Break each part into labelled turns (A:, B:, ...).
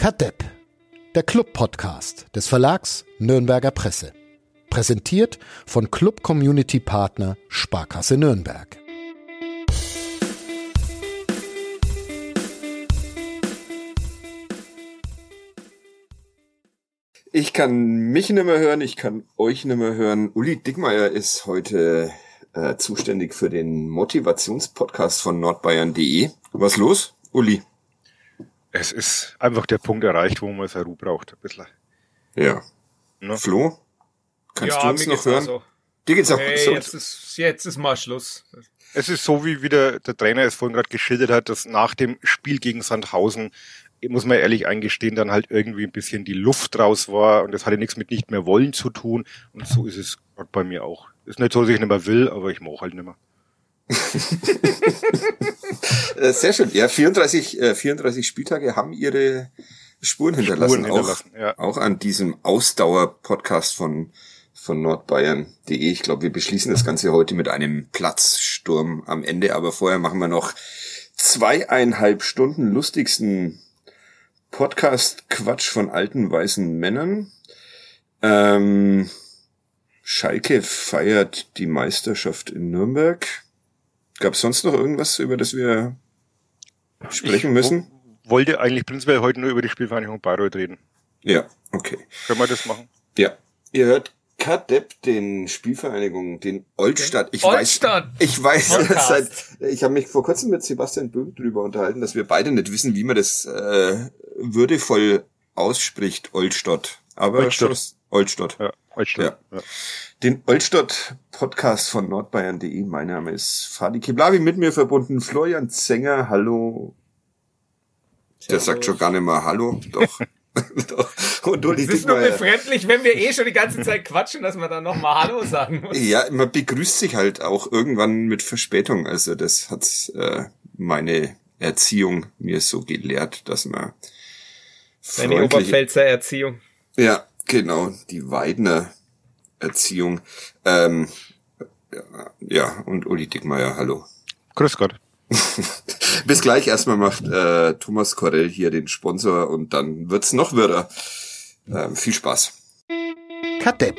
A: Kadepp, der Club-Podcast des Verlags Nürnberger Presse. Präsentiert von Club Community Partner Sparkasse Nürnberg.
B: Ich kann mich nicht mehr hören, ich kann euch nicht mehr hören. Uli Dickmeier ist heute äh, zuständig für den Motivationspodcast von nordbayern.de. Was los, Uli?
C: Es ist einfach der Punkt erreicht, wo man seine Ruhe braucht, ein bisschen.
B: Ja. Ne? Flo, kannst ja, du uns noch hören?
D: So. Dir geht's auch hey, so. Jetzt ist, jetzt ist mal Schluss.
C: Es ist so, wie wieder der Trainer es vorhin gerade geschildert hat, dass nach dem Spiel gegen Sandhausen muss man ehrlich eingestehen, dann halt irgendwie ein bisschen die Luft raus war und das hatte nichts mit nicht mehr wollen zu tun. Und so ist es bei mir auch. Ist nicht so, dass ich nicht mehr will, aber ich mache halt nicht mehr.
B: Äh, sehr schön. Ja, 34, äh, 34 Spieltage haben ihre Spuren hinterlassen. Spuren hinterlassen auch, ja. auch an diesem Ausdauer-Podcast von, von nordbayern.de. Ich glaube, wir beschließen das Ganze heute mit einem Platzsturm am Ende, aber vorher machen wir noch zweieinhalb Stunden lustigsten Podcast-Quatsch von alten weißen Männern. Ähm, Schalke feiert die Meisterschaft in Nürnberg. Gab es sonst noch irgendwas, über das wir sprechen ich müssen?
C: wollte eigentlich prinzipiell heute nur über die Spielvereinigung Bayreuth reden.
B: Ja, okay.
C: Können wir das machen?
B: Ja. Ihr hört Kadepp, den Spielvereinigung, den Oldstadt.
D: Ich Oldstadt.
B: weiß, ich weiß, seit, ich habe mich vor kurzem mit Sebastian Böhm drüber unterhalten, dass wir beide nicht wissen, wie man das äh, würdevoll ausspricht, Oldstadt. Aber
C: Oldstadt.
B: Oldstadt.
C: Ja, Oldstadt.
B: Ja. ja. Den Oldstadt Podcast von nordbayern.de. Mein Name ist Fadi Kiblavi, mit mir verbunden Florian Zenger. Hallo. Der sagt schon gar nicht mal Hallo. Doch.
D: Und du, es ist nur befremdlich, wenn wir eh schon die ganze Zeit quatschen, dass man dann nochmal Hallo sagen muss.
B: Ja, man begrüßt sich halt auch irgendwann mit Verspätung. Also das hat äh, meine Erziehung mir so gelehrt, dass man
D: Deine Oberpfälzer Erziehung.
B: Ja, genau, die Weidner Erziehung. Ähm, ja, und Uli Dickmeier, hallo.
C: Grüß Gott.
B: Bis gleich. Erstmal macht äh, Thomas Korell hier den Sponsor und dann wird's noch wirrer. Ähm, viel Spaß.
A: Kadepp,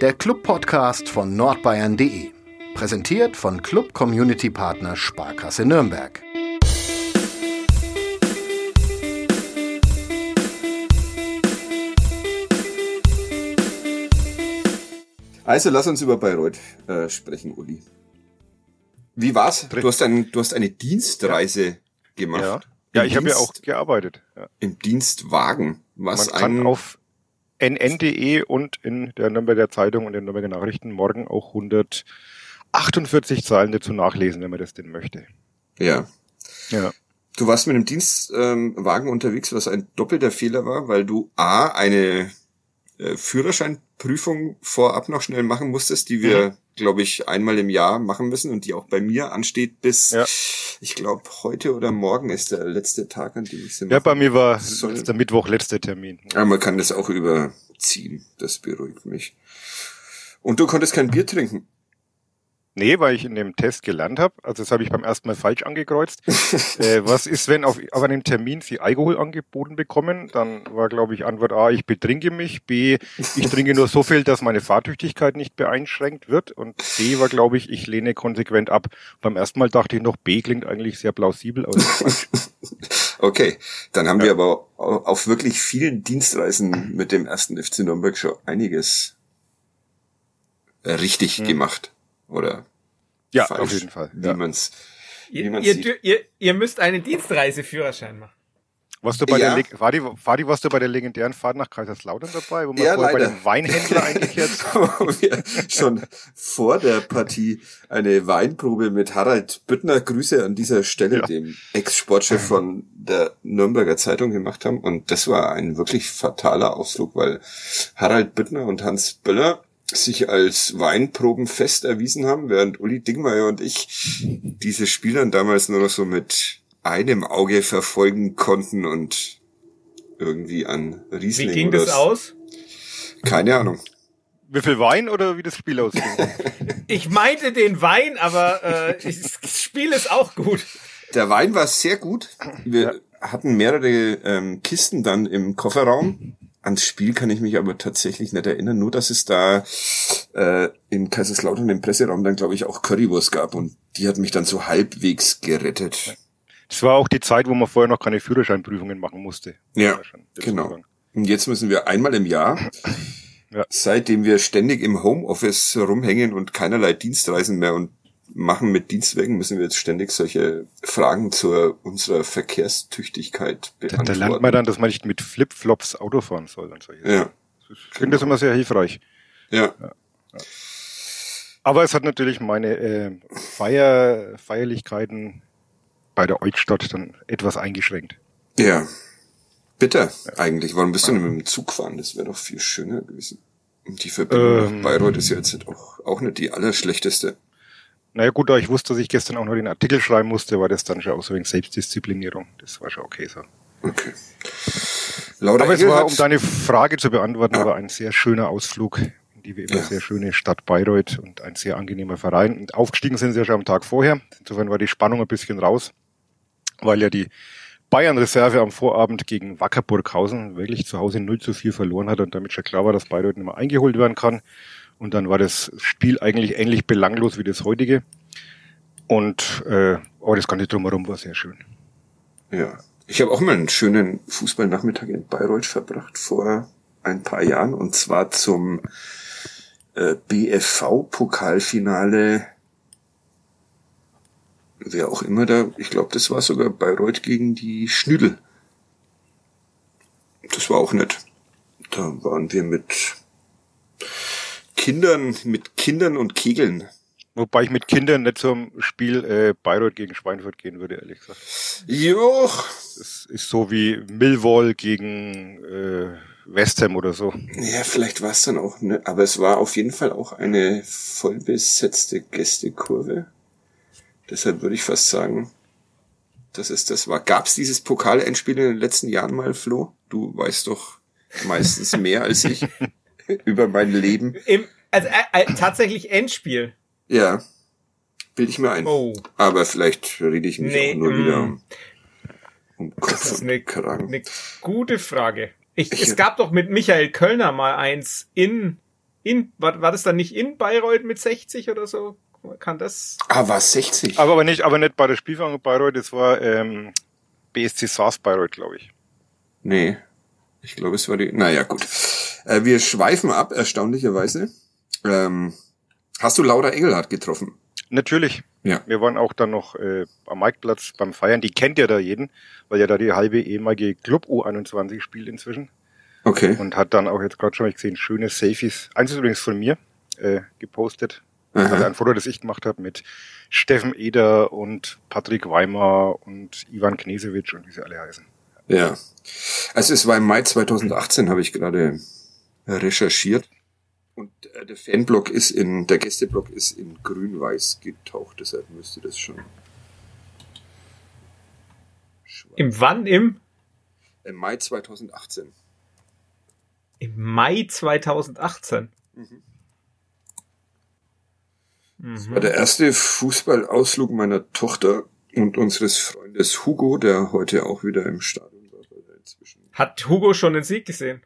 A: der Club-Podcast von nordbayern.de. Präsentiert von Club Community Partner Sparkasse Nürnberg.
B: Also lass uns über Bayreuth äh, sprechen, Uli. Wie war's? Du hast, ein, du hast eine Dienstreise ja. gemacht.
C: Ja, ja ich habe ja auch gearbeitet. Ja.
B: Im Dienstwagen.
C: Was Man kann auf nn.de und in der Nürnberger Zeitung und den Nürnberger Nachrichten morgen auch 148 Zeilen dazu nachlesen, wenn man das denn möchte.
B: Ja.
C: Ja.
B: Du warst mit einem Dienstwagen ähm, unterwegs, was ein doppelter Fehler war, weil du A, eine Führerscheinprüfung vorab noch schnell machen musstest, die wir, mhm. glaube ich, einmal im Jahr machen müssen und die auch bei mir ansteht bis, ja. ich glaube, heute oder morgen ist der letzte Tag, an dem ich sie
C: mache. Ja, bei mir war der Mittwoch letzter Termin.
B: Aber man kann das auch überziehen. Das beruhigt mich. Und du konntest kein Bier trinken.
C: Nee, weil ich in dem Test gelernt habe, also das habe ich beim ersten Mal falsch angekreuzt. äh, was ist, wenn auf, auf einem Termin Sie Alkohol angeboten bekommen? Dann war, glaube ich, Antwort A, ich betrinke mich. B, ich trinke nur so viel, dass meine Fahrtüchtigkeit nicht beeinschränkt wird. Und C war, glaube ich, ich lehne konsequent ab. Beim ersten Mal dachte ich noch, B klingt eigentlich sehr plausibel, aber falsch.
B: Okay, dann haben ja. wir aber auf wirklich vielen Dienstreisen mit dem ersten FC Nürnberg schon einiges richtig hm. gemacht oder
C: ja, falsch, auf jeden Fall.
B: Wie ja. man's,
D: wie man's ihr, sieht. Ihr, ihr müsst einen Dienstreiseführerschein machen.
C: Warst du bei ja. der Fadi, Fadi, warst du bei der legendären Fahrt nach Kaiserslautern dabei, wo man
B: ja, vorher
C: bei dem Weinhändler eingekehrt
B: wo wir schon vor der Partie eine Weinprobe mit Harald Büttner, Grüße an dieser Stelle, ja. dem Ex-Sportchef von der Nürnberger Zeitung gemacht haben. Und das war ein wirklich fataler Ausflug, weil Harald Büttner und Hans Böller sich als Weinprobenfest erwiesen haben, während Uli Dingmeier und ich diese Spiel dann damals nur noch so mit einem Auge verfolgen konnten und irgendwie an Riesling
D: Wie ging das aus?
B: Keine Ahnung.
C: Wie viel Wein oder wie das Spiel ausging?
D: ich meinte den Wein, aber äh, das Spiel ist auch gut.
B: Der Wein war sehr gut. Wir hatten mehrere ähm, Kisten dann im Kofferraum. Ans Spiel kann ich mich aber tatsächlich nicht erinnern, nur dass es da äh, in Kaiserslautern im Presseraum dann, glaube ich, auch Currywurst gab und die hat mich dann so halbwegs gerettet.
C: Das war auch die Zeit, wo man vorher noch keine Führerscheinprüfungen machen musste.
B: Ja, genau. Und jetzt müssen wir einmal im Jahr, ja. seitdem wir ständig im Homeoffice rumhängen und keinerlei Dienstreisen mehr und machen mit Dienstwegen, müssen wir jetzt ständig solche Fragen zur unserer Verkehrstüchtigkeit
C: beantworten. Da, da lernt man dann, dass man nicht mit Flipflops Auto fahren soll und solche Ja. Ich finde das immer sehr hilfreich.
B: Ja. ja.
C: Aber es hat natürlich meine äh, Feier, Feierlichkeiten bei der Eutstadt dann etwas eingeschränkt.
B: Ja. Bitte, ja. eigentlich. Warum bist du denn mit dem Zug fahren? Das wäre doch viel schöner gewesen. Und die Verbindung ähm, nach Bayreuth ist ja jetzt auch, auch nicht die allerschlechteste.
C: Naja gut, da ich wusste, dass ich gestern auch noch den Artikel schreiben musste, war das dann schon auch so wegen Selbstdisziplinierung. Das war schon okay so.
B: Okay.
C: Laura Aber es war, um deine Frage zu beantworten, ja. war ein sehr schöner Ausflug in die wie immer ja. sehr schöne Stadt Bayreuth und ein sehr angenehmer Verein. Und aufgestiegen sind sie ja schon am Tag vorher. Insofern war die Spannung ein bisschen raus, weil ja die Bayern-Reserve am Vorabend gegen Wackerburghausen wirklich zu Hause 0 zu 4 verloren hat und damit schon klar war, dass Bayreuth nicht mehr eingeholt werden kann. Und dann war das Spiel eigentlich ähnlich belanglos wie das heutige. Und äh, aber das Ganze drumherum war sehr schön.
B: Ja. Ich habe auch mal einen schönen Fußballnachmittag in Bayreuth verbracht vor ein paar Jahren und zwar zum äh, BFV-Pokalfinale. Wer auch immer da, ich glaube, das war sogar Bayreuth gegen die Schnüdel. Das war auch nett. Da waren wir mit Kindern, mit Kindern und Kegeln.
C: Wobei ich mit Kindern nicht zum Spiel äh, Bayreuth gegen Schweinfurt gehen würde, ehrlich gesagt.
B: Joch.
C: Das ist so wie Millwall gegen äh, West Ham oder so.
B: Ja, vielleicht war es dann auch, ne, aber es war auf jeden Fall auch eine vollbesetzte Gästekurve. Deshalb würde ich fast sagen, dass es das war. Gab es dieses Pokalendspiel in den letzten Jahren mal, Flo? Du weißt doch meistens mehr als ich. über mein Leben.
D: Im, also äh, äh, tatsächlich Endspiel.
B: Ja. Bild ich mir ein. Oh. Aber vielleicht rede ich mich nee, auch nur mm. wieder um,
D: um Kopf das ist eine, eine gute Frage. Ich, ich, es gab doch mit Michael Kölner mal eins in, in, war, war das dann nicht in Bayreuth mit 60 oder so? Kann das?
B: Ah, war 60.
C: Aber, aber nicht, aber nicht bei der Spielfang Bayreuth, das war ähm, BSC Saas Bayreuth, glaube ich.
B: Nee. Ich glaube, es war die. Naja, gut. Äh, wir schweifen ab, erstaunlicherweise. Ähm, hast du Laura Engelhardt getroffen?
C: Natürlich. Ja. Wir waren auch dann noch äh, am Marktplatz beim Feiern. Die kennt ja da jeden, weil ja da die halbe ehemalige Club U21 spielt inzwischen.
B: Okay.
C: Und hat dann auch jetzt gerade schon gesehen, schöne Selfies. Eins ist übrigens von mir äh, gepostet. Aha. Also ein Foto, das ich gemacht habe mit Steffen Eder und Patrick Weimar und Ivan Knesewitsch und wie sie alle heißen.
B: Ja. Also es war im Mai 2018, habe ich gerade recherchiert. Und äh, der Fanblock ist in, der Gästeblock ist in grün-weiß getaucht, deshalb müsste das schon.
D: Im wann? Im?
B: Im Mai 2018.
D: Im Mai 2018? Mhm.
B: Das war der erste Fußballausflug meiner Tochter und unseres Freundes Hugo, der heute auch wieder im Stadion war.
D: Hat Hugo schon den Sieg gesehen?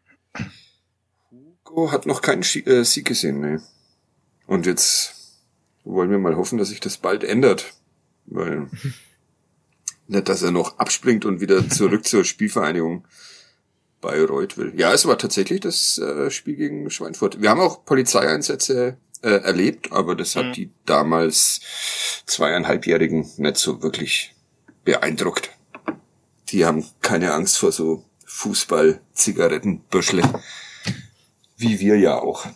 B: Hugo hat noch keinen äh, Sieg gesehen, ne. Und jetzt wollen wir mal hoffen, dass sich das bald ändert. Weil nicht, dass er noch abspringt und wieder zurück zur Spielvereinigung Bayreuth will. Ja, es war tatsächlich das äh, Spiel gegen Schweinfurt. Wir haben auch Polizeieinsätze äh, erlebt, aber das hat mhm. die damals zweieinhalbjährigen nicht so wirklich beeindruckt. Die haben keine Angst vor so Fußball-Zigarettenbüschle. Wie wir ja auch.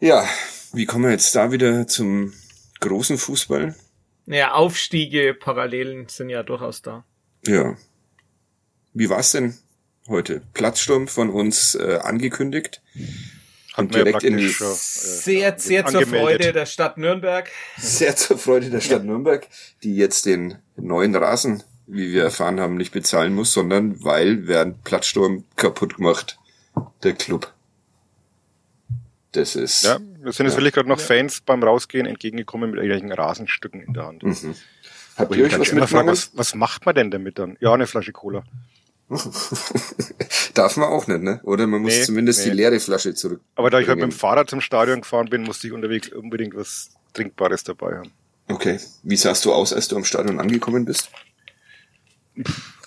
B: Ja, wie kommen wir jetzt da wieder zum großen Fußball?
D: Ja, Aufstiege, Parallelen sind ja durchaus da.
B: Ja. Wie war's denn heute? Platzsturm von uns äh, angekündigt.
C: Und direkt in die, äh,
D: sehr, sehr zur Freude der Stadt Nürnberg.
B: Sehr zur Freude der Stadt Nürnberg, die jetzt den neuen Rasen, wie wir erfahren haben, nicht bezahlen muss, sondern weil während Platzsturm kaputt gemacht der Club. Das ist.
C: Ja, wir sind jetzt ja. wirklich gerade noch Fans beim Rausgehen entgegengekommen mit irgendwelchen Rasenstücken in der Hand. Mhm. Habt ihr euch was mitgenommen? Was, was macht man denn damit dann? Ja, eine Flasche Cola.
B: Darf man auch nicht, ne? Oder man muss nee, zumindest nee. die leere Flasche zurück.
C: Aber da ich halt mit dem Fahrrad zum Stadion gefahren bin, musste ich unterwegs unbedingt was Trinkbares dabei haben.
B: Okay. Wie sahst du aus, als du am Stadion angekommen bist?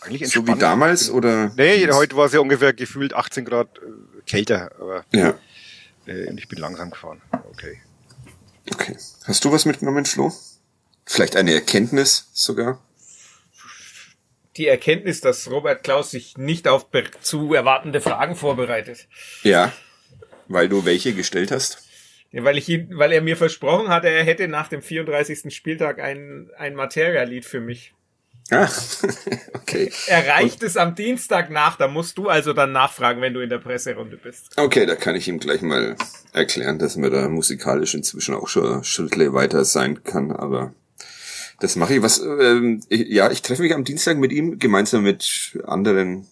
C: Eigentlich entspannt. So wie damals oder? Nee, heute war es ja ungefähr gefühlt 18 Grad äh, kälter, aber
B: ja.
C: Äh, ich bin langsam gefahren. Okay.
B: Okay. Hast du was mitgenommen, Flo? Vielleicht eine Erkenntnis sogar?
D: Die Erkenntnis, dass Robert Klaus sich nicht auf zu erwartende Fragen vorbereitet.
B: Ja, weil du welche gestellt hast?
D: Ja, weil ich ihn, weil er mir versprochen hatte, er hätte nach dem 34. Spieltag ein, ein Materia-Lied für mich.
B: Ah, okay.
D: Erreicht es am Dienstag nach, da musst du also dann nachfragen, wenn du in der Presserunde bist.
B: Okay, da kann ich ihm gleich mal erklären, dass mir da musikalisch inzwischen auch schon Schrittle weiter sein kann, aber das mache ich. Was, ähm, ich, ja, ich treffe mich am Dienstag mit ihm, gemeinsam mit anderen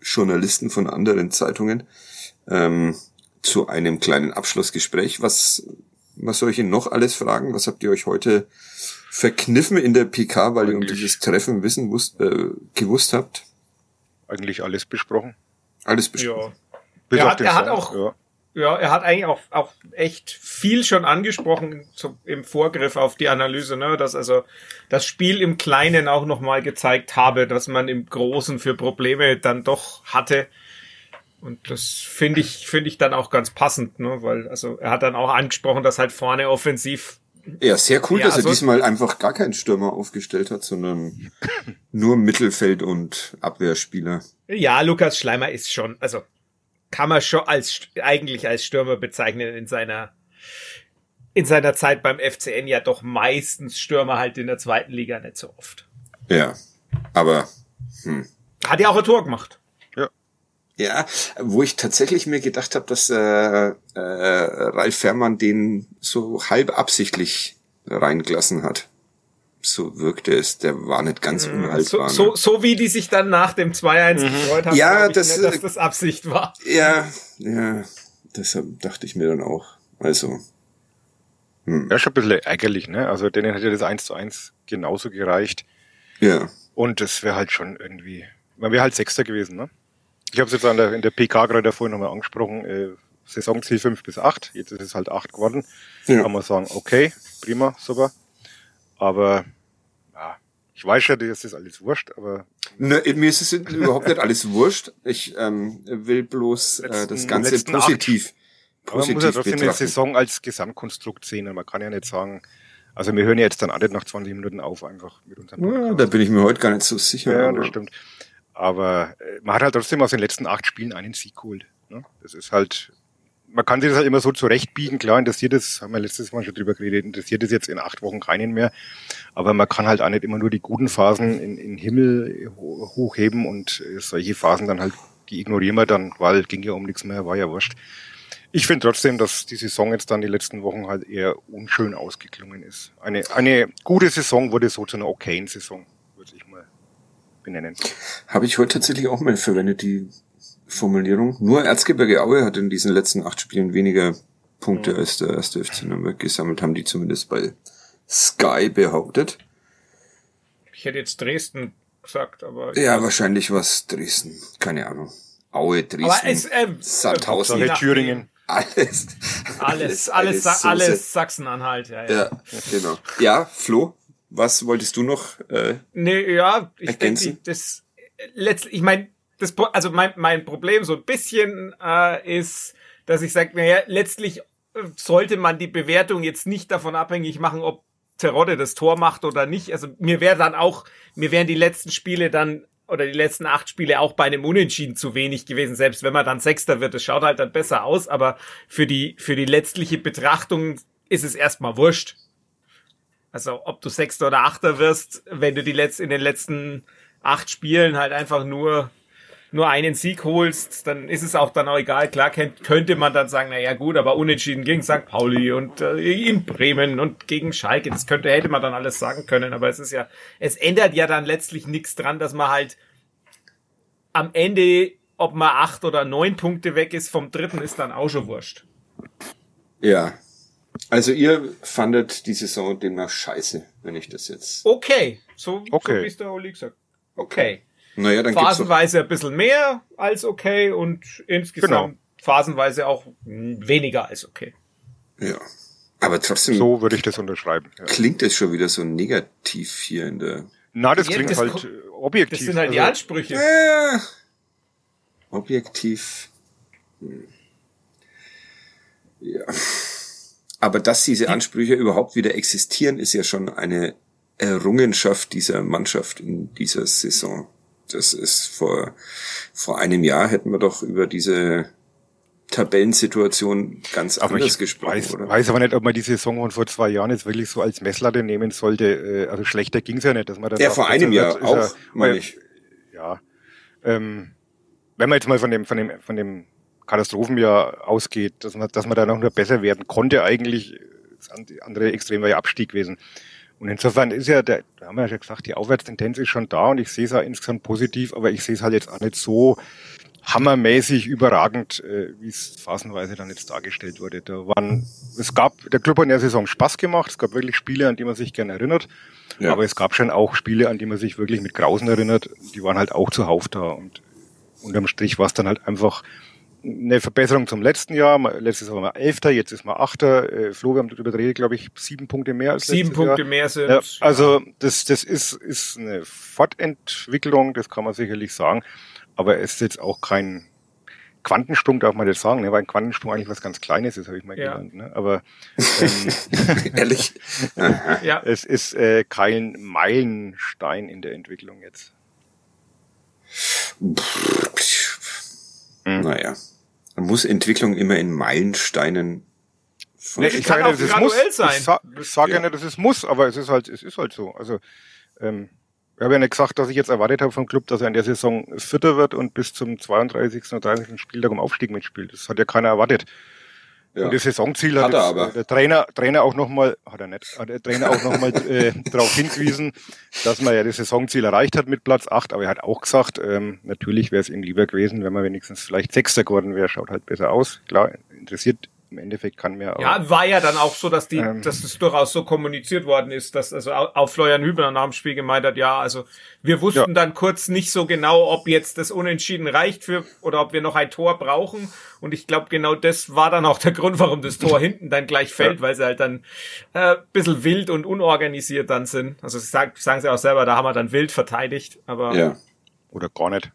B: Journalisten von anderen Zeitungen, ähm, zu einem kleinen Abschlussgespräch. Was, was soll ich Ihnen noch alles fragen? Was habt ihr euch heute verkniffen in der PK, weil Eigentlich. ihr um dieses Treffen wissen wusst, äh, gewusst habt?
C: Eigentlich alles besprochen.
B: Alles besprochen.
D: Ja. Er, hat, er hat auch, ja. ja. er hat eigentlich auch, auch echt viel schon angesprochen zum, im Vorgriff auf die Analyse, ne, dass also das Spiel im Kleinen auch nochmal gezeigt habe, dass man im Großen für Probleme dann doch hatte. Und das finde ich, finde ich dann auch ganz passend, ne, weil, also er hat dann auch angesprochen, dass halt vorne offensiv
B: ja, sehr cool, ja, dass also er diesmal einfach gar keinen Stürmer aufgestellt hat, sondern nur Mittelfeld und Abwehrspieler.
D: Ja, Lukas Schleimer ist schon, also kann man schon als eigentlich als Stürmer bezeichnen in seiner in seiner Zeit beim FCN ja doch meistens Stürmer halt in der zweiten Liga nicht so oft.
B: Ja, aber hm.
D: hat ja auch ein Tor gemacht.
B: Ja, wo ich tatsächlich mir gedacht habe, dass äh, äh, Ralf Fährmann den so halb absichtlich reingelassen hat. So wirkte es, der war nicht ganz mhm. unhaltbar.
D: So, so, ne? so wie die sich dann nach dem 2-1 mhm. gefreut haben,
B: ja, das, nicht,
D: dass äh, das Absicht war.
B: Ja, ja, deshalb dachte ich mir dann auch. Also.
C: Hm. Ja, schon ein bisschen ärgerlich, ne? Also denen hätte das 1 zu 1 genauso gereicht.
B: Ja.
C: Und es wäre halt schon irgendwie, man wäre halt Sechster gewesen, ne? Ich habe es jetzt an der, in der PK gerade vorhin nochmal angesprochen, äh, Saisonziel 5 bis 8, jetzt ist es halt 8 geworden. Ja. Kann man sagen, okay, prima, super. Aber ja, ich weiß ja, das ist alles wurscht, aber.
B: Ne, mir ist es überhaupt nicht alles wurscht. Ich ähm, will bloß äh, das Ganze positiv.
C: Positiv man muss ja trotzdem betrachten. eine Saison als Gesamtkonstrukt sehen. Man kann ja nicht sagen, also wir hören ja jetzt dann alle nach 20 Minuten auf, einfach mit unserem
B: Podcast. Ja, da bin ich mir heute gar nicht so sicher.
C: Ja, das stimmt. Aber äh, man hat halt trotzdem aus den letzten acht Spielen einen Sieg geholt. Ne? Das ist halt, man kann sich das halt immer so zurechtbiegen. Klar, interessiert es, haben wir letztes Mal schon drüber geredet, interessiert es jetzt in acht Wochen keinen mehr. Aber man kann halt auch nicht immer nur die guten Phasen in, in Himmel hochheben und äh, solche Phasen dann halt, die ignorieren wir dann, weil ging ja um nichts mehr, war ja wurscht. Ich finde trotzdem, dass die Saison jetzt dann die letzten Wochen halt eher unschön ausgeklungen ist. Eine, eine gute Saison wurde so zu einer okayen Saison benennen.
B: Habe ich heute tatsächlich auch mal verwendet, die Formulierung. Nur Erzgebirge Aue hat in diesen letzten acht Spielen weniger Punkte mhm. als der erste FC Nürnberg gesammelt, haben die zumindest bei Sky behauptet.
D: Ich hätte jetzt Dresden gesagt, aber.
B: Ja, wahrscheinlich was Dresden. Keine Ahnung. Aue, Dresden, aber es, äh,
C: Sandhausen, Thüringen.
D: Alles. Alles, alles, alles, alles Sachsen-Anhalt, ja, ja.
B: Ja, genau. Ja, Flo? Was wolltest du noch? Äh,
D: nee, ja, ich ergänzen? denke, das letztlich, ich meine, das, also mein, mein Problem so ein bisschen äh, ist, dass ich sage, naja, letztlich äh, sollte man die Bewertung jetzt nicht davon abhängig machen, ob Terodde das Tor macht oder nicht. Also mir wäre dann auch, mir wären die letzten Spiele dann oder die letzten acht Spiele auch bei einem Unentschieden zu wenig gewesen, selbst wenn man dann Sechster wird. Das schaut halt dann besser aus, aber für die, für die letztliche Betrachtung ist es erstmal wurscht. Also ob du Sechster oder Achter wirst, wenn du die letzt, in den letzten acht Spielen halt einfach nur nur einen Sieg holst, dann ist es auch dann auch egal. Klar könnte man dann sagen, na ja gut, aber unentschieden gegen St. Pauli und äh, in Bremen und gegen Schalke, das könnte hätte man dann alles sagen können, aber es ist ja es ändert ja dann letztlich nichts dran, dass man halt am Ende ob man acht oder neun Punkte weg ist vom dritten ist dann auch schon wurscht.
B: Ja, Also ihr fandet die Saison demnach scheiße, wenn ich das jetzt.
D: Okay, so, okay. so wie es der Oli gesagt. Okay. Naja, dann Phasenweise ein bisschen mehr als okay und insgesamt genau. phasenweise auch weniger als okay.
B: Ja. Aber trotzdem.
C: So würde ich das unterschreiben.
B: Ja. Klingt es schon wieder so negativ hier in der.
C: Na, das ja, klingt das halt objektiv.
D: Das sind halt also, die Ansprüche. Äh,
B: objektiv. Hm. Ja. Aber dass diese Ansprüche überhaupt wieder existieren, ist ja schon eine Errungenschaft dieser Mannschaft in dieser Saison. Das ist vor, vor einem Jahr hätten wir doch über diese Tabellensituation ganz aber anders gesprochen,
C: weiß,
B: oder?
C: weiß aber nicht, ob man die Saison von vor zwei Jahren jetzt wirklich so als Messlatte nehmen sollte. Äh, also schlechter ging's ja nicht, dass man das
B: Ja, vor einem Jahr auch, ja, meine ich.
C: Ja. Ähm, wenn man jetzt mal von dem, von dem, von dem Katastrophenjahr ausgeht, dass man, dass man da noch nur besser werden konnte, eigentlich, das andere Extrem war ja Abstieg gewesen. Und insofern ist ja, der, da haben wir ja schon gesagt, die Aufwärtstendenz ist schon da und ich sehe es auch insgesamt positiv, aber ich sehe es halt jetzt auch nicht so, hammermäßig überragend, äh, wie es phasenweise dann jetzt dargestellt wurde. Da waren, es gab, der Club hat in der Saison Spaß gemacht, es gab wirklich Spiele, an die man sich gerne erinnert, ja. aber es gab schon auch Spiele, an die man sich wirklich mit Grausen erinnert, die waren halt auch zuhauf da und unterm Strich war es dann halt einfach eine Verbesserung zum letzten Jahr. Letztes Jahr waren wir Elfter, jetzt ist man Achter. Äh, Flo, wir haben darüber geredet, glaube ich, sieben Punkte mehr als
D: Sieben Punkte Jahr. mehr sind.
C: Ja, also das, das ist, ist eine Fortentwicklung, das kann man sicherlich sagen aber es ist jetzt auch kein Quantensprung, darf man jetzt sagen, ne? weil ein Quantensprung eigentlich was ganz Kleines ist, habe ich mal ja. gelernt. Ne? Aber
B: ähm, ehrlich,
C: ja. es ist äh, kein Meilenstein in der Entwicklung jetzt.
B: Hm. Naja, muss Entwicklung immer in Meilensteinen
C: Nee, ich kann nicht, dass es muss. Sein. Ich, sa sage ja. ja nicht, dass es muss, aber es ist halt, es ist halt so. Also ähm, ich habe ja nicht gesagt, dass ich jetzt erwartet habe vom Club, dass er in der Saison Vierter wird und bis zum 32. oder 30. Spieltag um Aufstieg mitspielt. Das hat ja keiner erwartet. Ja. Und das Saisonziel hat, hat jetzt, der Trainer, Trainer auch nochmal, hat er nicht, hat der Trainer auch nochmal äh, darauf hingewiesen, dass man ja das Saisonziel erreicht hat mit Platz 8, aber er hat auch gesagt, ähm, natürlich wäre es ihm lieber gewesen, wenn man wenigstens vielleicht Sechster geworden wäre, schaut halt besser aus. Klar, interessiert im Endeffekt kann mir
D: auch. Ja, war ja dann auch so, dass die, ähm, dass es durchaus so kommuniziert worden ist, dass also auch Florian Hübner nach dem Spiel gemeint hat, ja, also wir wussten ja. dann kurz nicht so genau, ob jetzt das Unentschieden reicht für oder ob wir noch ein Tor brauchen. Und ich glaube, genau das war dann auch der Grund, warum das Tor hinten dann gleich fällt, ja. weil sie halt dann äh, bisschen wild und unorganisiert dann sind. Also sagen, sagen sie auch selber, da haben wir dann wild verteidigt, aber.
C: Ja. Oder gar nicht.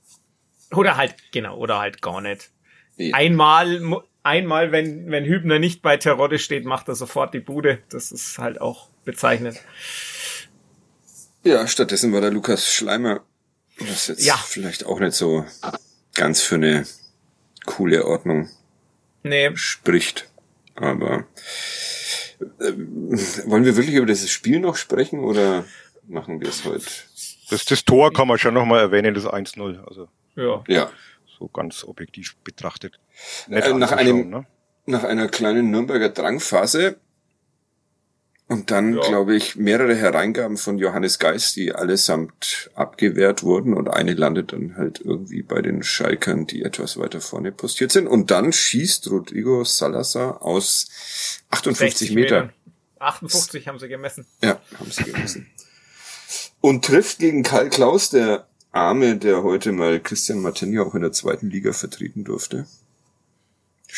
D: Oder halt, genau, oder halt gar nicht. Ja. Einmal einmal, wenn, wenn Hübner nicht bei Terodde steht, macht er sofort die Bude. Das ist halt auch bezeichnend.
B: Ja, stattdessen war der Lukas Schleimer, was jetzt ja. vielleicht auch nicht so ganz für eine coole Ordnung
D: nee.
B: spricht. Aber äh, wollen wir wirklich über dieses Spiel noch sprechen oder machen wir es heute?
C: Das, das Tor kann man schon nochmal erwähnen, das 1-0. Also.
B: Ja. Ja
C: so ganz objektiv betrachtet.
B: Äh, nach einem, ne? nach einer kleinen Nürnberger Drangphase und dann, ja. glaube ich, mehrere Hereingaben von Johannes Geist, die allesamt abgewehrt wurden und eine landet dann halt irgendwie bei den Schalkern, die etwas weiter vorne postiert sind. Und dann schießt Rodrigo Salazar aus 58 Metern. Meter.
D: 58 haben sie gemessen.
B: Ja, haben sie gemessen. Und trifft gegen Karl Klaus, der Arme, der heute mal Christian Martini auch in der zweiten Liga vertreten durfte.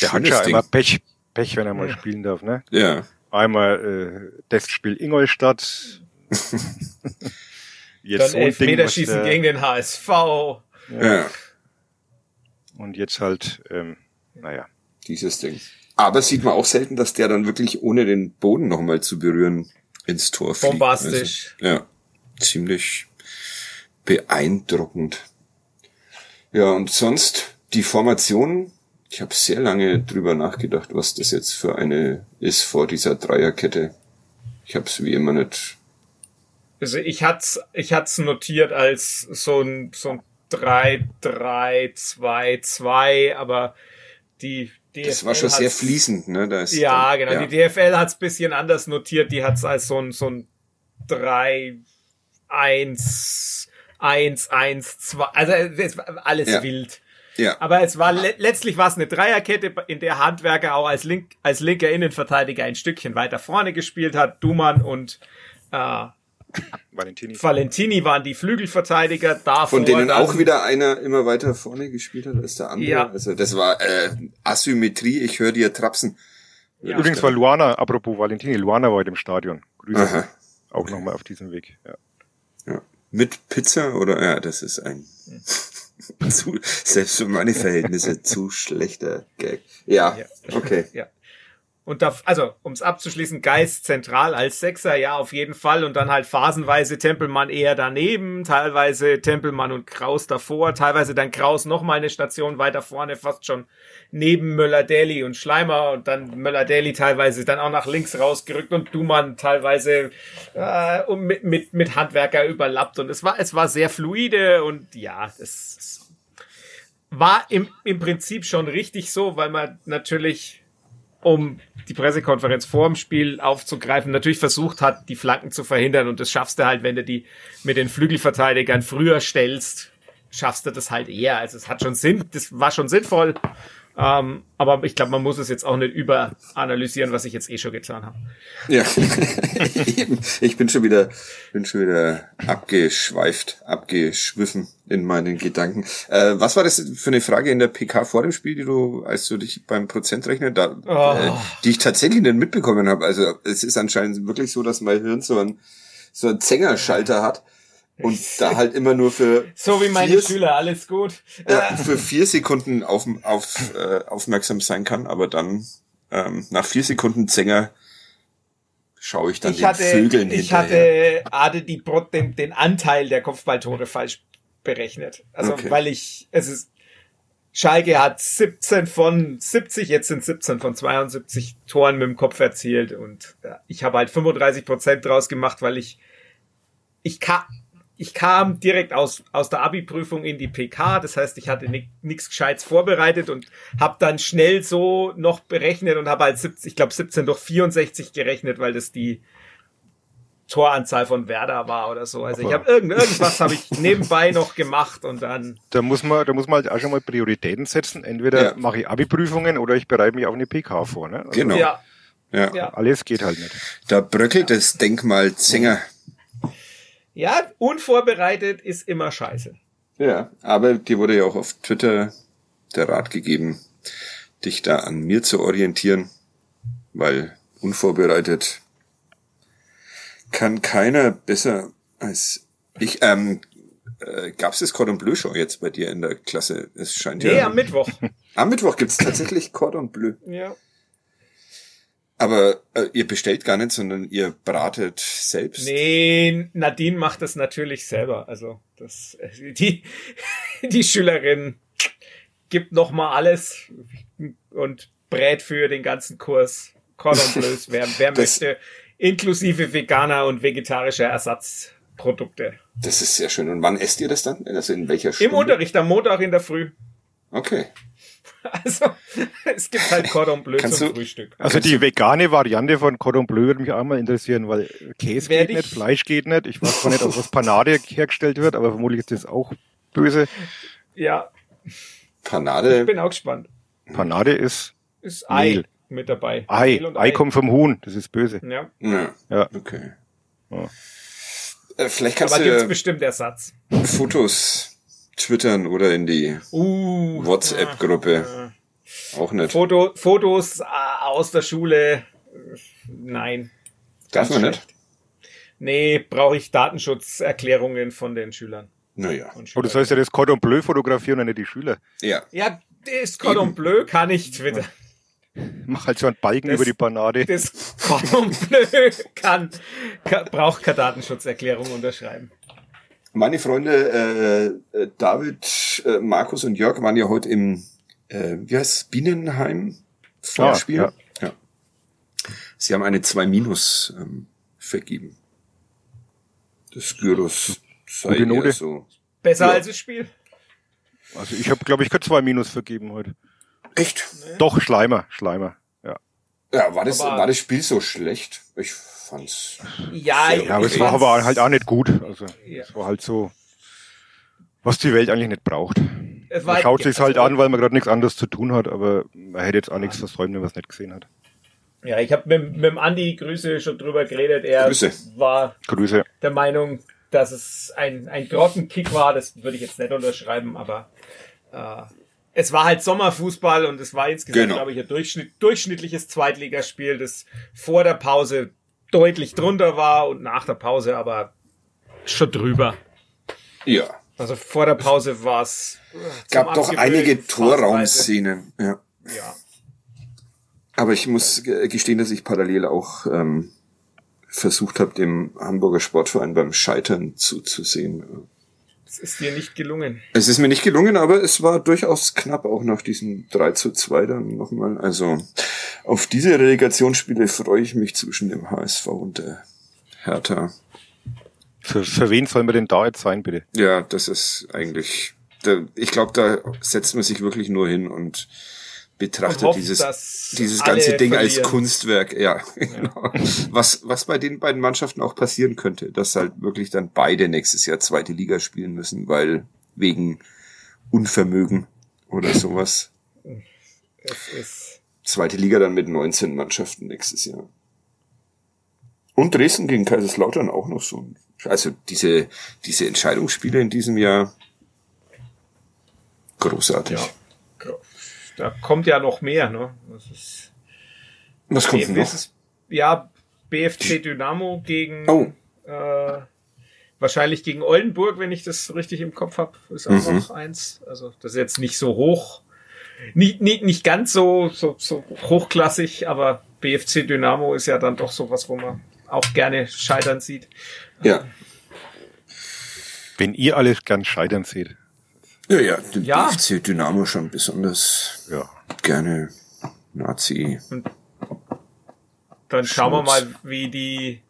C: Der hat ja immer Pech, Pech, wenn er mal ja. spielen darf, ne?
B: Ja.
C: Einmal äh, Testspiel Ingolstadt.
D: jetzt Dann Elfmeterschießen gegen den HSV. Ja.
B: ja.
C: Und jetzt halt, ähm, naja.
B: Dieses Ding. Aber sieht man auch selten, dass der dann wirklich ohne den Boden nochmal zu berühren ins Tor
D: fliegt. Bombastisch.
B: Also, ja. Ziemlich beeindruckend. Ja, und sonst die Formation. Ich habe sehr lange drüber nachgedacht, was das jetzt für eine ist vor dieser Dreierkette. Ich habe es wie immer nicht.
D: Also ich hat's, ich hat's notiert als so ein so ein 3 3 2 2, aber die
B: DFL das war schon sehr fließend, ne? Da ist
D: ja, dann, genau. Ja. Die DFL hat's bisschen anders notiert. Die hat's als so ein so ein 3 1 1, 1, 2, also alles ja. wild. Ja. Aber es war le letztlich war es eine Dreierkette, in der Handwerker auch als, Link, als linker Innenverteidiger ein Stückchen weiter vorne gespielt hat. Dumann und äh, Valentini. Valentini waren die Flügelverteidiger
B: davor. Von denen auch wieder einer immer weiter vorne gespielt hat als der andere. Ja. Also das war äh, Asymmetrie, ich höre dir trapsen.
C: Ja. Übrigens war Luana, apropos Valentini, Luana war heute im Stadion. Grüße. Aha. Auch nochmal auf diesem Weg. Ja.
B: Mit Pizza oder ja, das ist ein zu, selbst für meine Verhältnisse zu schlechter Gag. Ja, ja. okay. Ja.
D: Und da, also, ums abzuschließen, Geist zentral als Sechser, ja, auf jeden Fall. Und dann halt phasenweise Tempelmann eher daneben, teilweise Tempelmann und Kraus davor, teilweise dann Kraus noch mal eine Station weiter vorne, fast schon neben Möller-Daly und Schleimer und dann Möller-Daly teilweise dann auch nach links rausgerückt und Dumann teilweise äh, mit, mit, mit Handwerker überlappt. Und es war, es war sehr fluide und ja, es war im, im Prinzip schon richtig so, weil man natürlich um die Pressekonferenz vor dem Spiel aufzugreifen, natürlich versucht hat, die Flanken zu verhindern. Und das schaffst du halt, wenn du die mit den Flügelverteidigern früher stellst, schaffst du das halt eher. Also es hat schon Sinn, das war schon sinnvoll. Ähm, aber ich glaube, man muss es jetzt auch nicht überanalysieren, was ich jetzt eh schon getan habe.
B: Ja, ich bin schon wieder, bin schon wieder abgeschweift, abgeschwiffen in meinen Gedanken. Äh, was war das für eine Frage in der PK vor dem Spiel, die du, als du dich beim Prozentrechnen da, oh. äh, die ich tatsächlich nicht mitbekommen habe? Also es ist anscheinend wirklich so, dass mein Hirn so ein so ein Zängerschalter hat und da halt immer nur für
D: so wie meine vier, Schüler alles gut.
B: Ja, für vier Sekunden auf, auf äh, aufmerksam sein kann, aber dann ähm, nach vier Sekunden Zänger schaue ich dann ich den hatte, Vögeln
D: Ich hatte hatte die den, den Anteil der Kopfballtore falsch berechnet, also okay. weil ich es ist Schalke hat 17 von 70, jetzt sind 17 von 72 Toren mit dem Kopf erzielt und ja, ich habe halt 35 Prozent draus gemacht, weil ich ich kann ich kam direkt aus, aus der Abi-Prüfung in die PK, das heißt, ich hatte nichts Gescheites vorbereitet und habe dann schnell so noch berechnet und habe halt 70, ich glaube 17 durch 64 gerechnet, weil das die Toranzahl von Werder war oder so. Also Aber ich habe irgend, irgendwas habe ich nebenbei noch gemacht und dann.
C: Da muss man, da muss man halt auch schon mal Prioritäten setzen. Entweder ja. mache ich Abi-Prüfungen oder ich bereite mich auf eine PK vor. Ne? Also
B: genau. Ja.
C: Ja. Alles geht halt nicht.
B: Da bröckelt das Denkmal Zinger.
D: Ja, unvorbereitet ist immer scheiße.
B: Ja, aber dir wurde ja auch auf Twitter der Rat gegeben, dich da an mir zu orientieren, weil unvorbereitet kann keiner besser als ich. Ähm, äh, Gab es das Cordon Bleu schon jetzt bei dir in der Klasse? Es scheint
D: nee, ja. am Mittwoch.
B: Am Mittwoch gibt's tatsächlich Cordon Bleu.
D: Ja.
B: Aber äh, ihr bestellt gar nicht, sondern ihr bratet selbst?
D: Nee, Nadine macht das natürlich selber. Also das, die, die Schülerin gibt noch mal alles und brät für den ganzen Kurs Cordon Bleus, wer, wer möchte, inklusive veganer und vegetarischer Ersatzprodukte.
B: Das ist sehr schön. Und wann esst ihr das dann? Also in welcher Stunde?
D: Im Unterricht, am Montag in der Früh.
B: Okay.
D: Also, es gibt halt Cordon Bleu
B: Kannst
D: zum
B: du,
D: Frühstück.
C: Also die vegane Variante von Cordon Bleu würde mich auch mal interessieren, weil Käse Werd geht nicht, Fleisch geht nicht. Ich weiß zwar nicht, ob was Panade hergestellt wird, aber vermutlich ist das auch böse.
D: Ja.
B: Panade.
D: Ich bin auch gespannt.
C: Panade ist,
D: ist Ei Mehl. mit dabei.
C: Ei. Ei. Ei kommt vom Huhn, das ist böse.
D: Ja.
B: Ja.
C: ja.
B: Okay. Ja. Äh, vielleicht kannst
D: aber
B: du
D: gibt's bestimmt Ersatz.
B: Fotos twittern oder in die
D: uh,
B: WhatsApp-Gruppe. Auch nicht.
D: Foto, Fotos äh, aus der Schule, nein.
B: Darf man nicht?
D: Nee, brauche ich Datenschutzerklärungen von den Schülern.
B: Naja.
C: Oh, das heißt ja das Cordon Bleu fotografieren und nicht die Schüler.
B: Ja.
D: Ja, das Cordon Eben. Bleu kann ich twittern.
C: Mach halt so einen Balken das, über die Panade.
D: Das Cordon Bleu kann, kann, braucht keine Datenschutzerklärung unterschreiben.
B: Meine Freunde äh, David, äh, Markus und Jörg waren ja heute im, äh, wie heißt Bienenheim Vorspiel. Ah, ja. ja. Sie haben eine 2 Minus ähm, vergeben. Das Gyros sei
C: Gute Note.
B: so.
D: Besser ja. als das Spiel.
C: Also ich habe, glaube ich, kein 2 Minus vergeben heute.
B: Echt?
C: Nee. Doch, Schleimer, Schleimer.
B: Ja. War das, aber war das Spiel so schlecht? Ich fand's.
D: Ja,
C: ja aber es war aber halt auch nicht gut. Also ja. es war halt so, was die Welt eigentlich nicht braucht. es war man schaut sich halt an, weil man gerade nichts anderes zu tun hat, aber man hätte jetzt auch nichts versäumt, wenn man es nicht gesehen hat.
D: Ja, ich habe mit, mit dem Andi Grüße schon drüber geredet. Er Grüße. war
C: Grüße.
D: der Meinung, dass es ein, ein Grottenkick war. Das würde ich jetzt nicht unterschreiben, aber äh, es war halt Sommerfußball und es war insgesamt, genau. glaube ich, ein Durchschnitt, durchschnittliches Zweitligaspiel, das vor der Pause deutlich drunter war und nach der Pause aber schon drüber.
B: Ja.
D: Also vor der Pause war es.
B: Gab doch einige Torraumszenen. Ja.
D: Ja.
B: Aber ich muss gestehen, dass ich parallel auch ähm, versucht habe, dem Hamburger Sportverein beim Scheitern zuzusehen.
D: Es ist dir nicht gelungen.
B: Es ist mir nicht gelungen, aber es war durchaus knapp, auch nach diesem 3 zu 2 dann nochmal. Also auf diese Relegationsspiele freue ich mich zwischen dem HSV und der Hertha.
C: Für, für wen soll man denn da jetzt sein, bitte?
B: Ja, das ist eigentlich, da, ich glaube, da setzt man sich wirklich nur hin und betrachtet hofft, dieses, dieses ganze Ding verlieren. als Kunstwerk, ja, ja. Genau. Was, was bei den beiden Mannschaften auch passieren könnte, dass halt wirklich dann beide nächstes Jahr zweite Liga spielen müssen, weil wegen Unvermögen oder sowas.
D: Es ist
B: zweite Liga dann mit 19 Mannschaften nächstes Jahr. Und Dresden gegen Kaiserslautern auch noch so. Also diese, diese Entscheidungsspiele in diesem Jahr großartig.
D: Ja da kommt ja noch mehr, ne? Das ist,
B: Was kommt noch? Ist,
D: ja, BFC Dynamo gegen
B: oh.
D: äh, wahrscheinlich gegen Oldenburg, wenn ich das richtig im Kopf habe, ist auch mhm. noch eins. Also das ist jetzt nicht so hoch, nicht, nicht, nicht ganz so, so, so hochklassig, aber BFC Dynamo ist ja dann doch sowas, wo man auch gerne scheitern sieht.
B: Ja.
C: Wenn ihr alles gern scheitern seht.
B: Ja, ja, den ja. FC Dynamo schon besonders ja. gerne Nazi. Und
D: dann schauen wir mal, wie die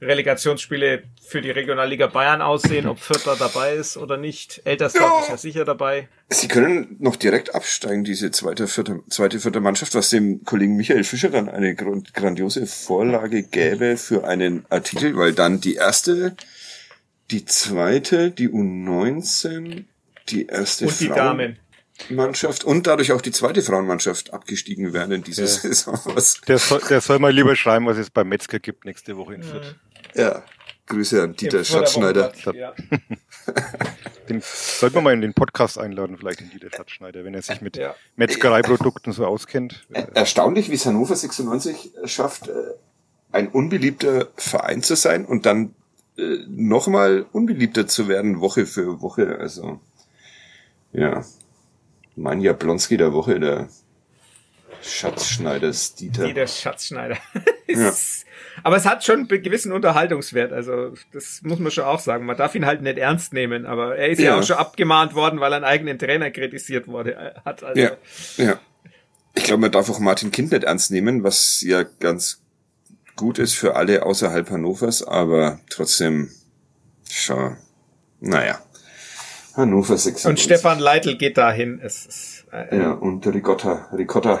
D: Relegationsspiele für die Regionalliga Bayern aussehen, ob Vierter dabei ist oder nicht. Eltersdorf ja. ist ja sicher dabei.
B: Sie können noch direkt absteigen, diese zweite, vierte, zweite, vierte Mannschaft, was dem Kollegen Michael Fischer dann eine grandiose Vorlage gäbe für einen Artikel, weil dann die erste, die zweite, die U19 die erste
D: und die Damen.
B: Mannschaft und dadurch auch die zweite Frauenmannschaft abgestiegen werden in dieser ja. Saison.
C: Was der, soll, der soll mal lieber schreiben, was es beim Metzger gibt nächste Woche in Fürth.
B: Ja, Grüße an Dieter Schatzschneider.
C: Ja. den sollten wir mal in den Podcast einladen, vielleicht in Dieter Schatzschneider, wenn er sich mit ja. Metzgereiprodukten so auskennt.
B: Erstaunlich, wie es Hannover 96 schafft, äh, ein unbeliebter Verein zu sein und dann äh, nochmal unbeliebter zu werden, Woche für Woche. Also ja. Mein Jablonski der Woche, der Schatzschneider Dieter.
D: Dieter Schatzschneider. ja. Aber es hat schon einen gewissen Unterhaltungswert. Also, das muss man schon auch sagen. Man darf ihn halt nicht ernst nehmen, aber er ist ja, ja auch schon abgemahnt worden, weil er einen eigenen Trainer kritisiert wurde, äh, hat. Also.
B: Ja, ja. Ich glaube, man darf auch Martin Kind nicht ernst nehmen, was ja ganz gut ist für alle außerhalb Hannovers, aber trotzdem, schau, naja. Hannover 96.
D: Und Stefan Leitl geht dahin. Es ist,
B: äh, ja, und Ricotta, Ricotta.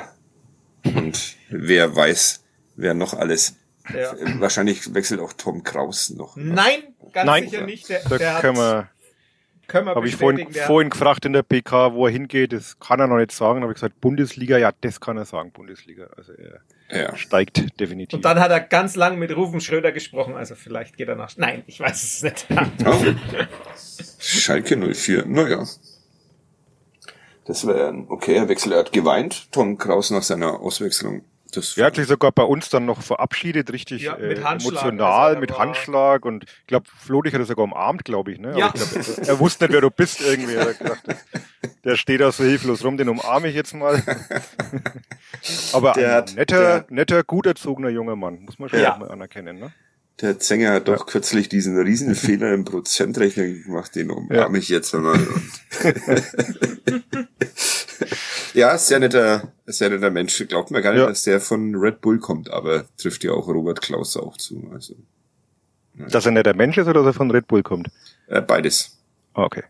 B: und wer weiß, wer noch alles. Ja. Wahrscheinlich wechselt auch Tom Kraus noch.
D: Nein, ganz
C: Nein,
D: sicher nicht.
C: Der, da der können wir, können wir Habe ich vorhin, vorhin gefragt in der PK, wo er hingeht. Das kann er noch nicht sagen. Habe ich gesagt, Bundesliga, ja, das kann er sagen, Bundesliga. Also er ja. steigt definitiv.
D: Und dann hat er ganz lang mit Rufen Schröder gesprochen. Also vielleicht geht er nach. Nein, ich weiß es nicht.
B: Oh. Schalke 04, naja. Das wäre ein okayer Wechsel. Er hat geweint, Tom Kraus, nach seiner Auswechslung.
C: Das er hat sich sogar bei uns dann noch verabschiedet, richtig ja, äh, emotional, mit Handschlag und ich glaube, Flodig hat er sogar umarmt, glaube ich. Ne?
D: Ja.
C: Ich glaub, er wusste nicht, wer du bist irgendwie. Er hat gedacht, der steht da so hilflos rum, den umarme ich jetzt mal. Aber der ein hat, netter, der, netter, gut erzogener junger Mann, muss man schon ja. mal anerkennen. Ne?
B: Der Zenger hat doch kürzlich diesen riesen Fehler im Prozentrechner gemacht, den umarme ja. ich jetzt einmal. ja, sehr netter, sehr netter Mensch. Glaubt mir gar nicht, ja. dass der von Red Bull kommt, aber trifft ja auch Robert Klaus auch zu. Also,
C: ja. Dass er netter Mensch ist oder dass er von Red Bull kommt?
B: Äh, beides.
C: Ah, okay.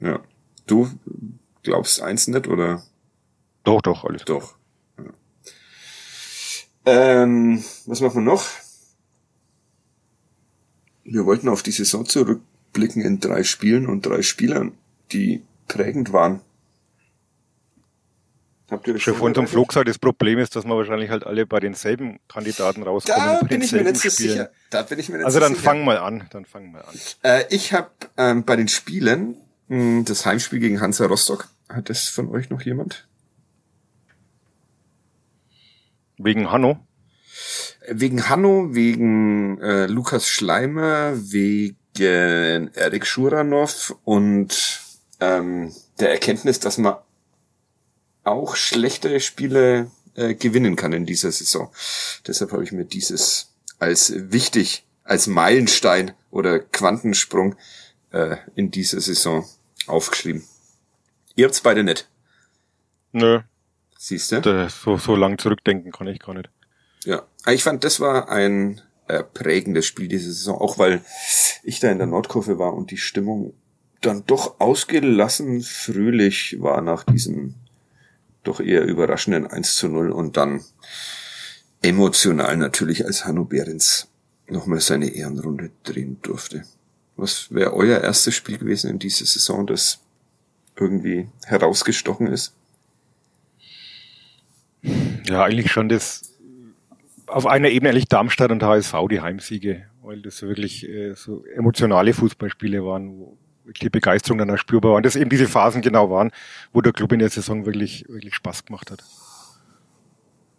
B: Ja. Du glaubst eins nicht, oder?
C: Doch, doch, alles
B: Doch. Ja. Ähm, was machen wir noch? Wir wollten auf die Saison zurückblicken in drei Spielen und drei Spielern, die prägend waren.
C: Habt ihr das schon vorhin zum Flug gesagt, das Problem ist, dass man wahrscheinlich halt alle bei denselben Kandidaten rauskommen.
B: Da bin ich mir nicht so sicher.
C: Da bin ich mir nicht also dann fang mal an, dann fang mal an.
B: Äh, ich habe ähm, bei den Spielen mh, hm, das Heimspiel gegen Hansa Rostock. Hat das von euch noch jemand?
C: Wegen Hanno?
B: Wegen Hanno, wegen äh, Lukas Schleimer, wegen Erik Schuranov und ähm, der Erkenntnis, dass man auch schlechtere Spiele äh, gewinnen kann in dieser Saison. Deshalb habe ich mir dieses als wichtig, als Meilenstein oder Quantensprung äh, in dieser Saison aufgeschrieben. Ihr habt's beide nicht.
C: Nö.
B: Siehst du?
C: So, so lang zurückdenken kann ich gar nicht.
B: Ja, ich fand, das war ein äh, prägendes Spiel diese Saison, auch weil ich da in der Nordkurve war und die Stimmung dann doch ausgelassen fröhlich war nach diesem doch eher überraschenden 1 zu 0 und dann emotional natürlich, als Hanno Behrens nochmal seine Ehrenrunde drehen durfte. Was wäre euer erstes Spiel gewesen in dieser Saison, das irgendwie herausgestochen ist?
C: Ja, eigentlich schon das auf einer Ebene eigentlich Darmstadt und HSV die Heimsiege, weil das wirklich äh, so emotionale Fußballspiele waren, wo die Begeisterung dann auch spürbar war. Und das eben diese Phasen genau waren, wo der Club in der Saison wirklich, wirklich Spaß gemacht hat.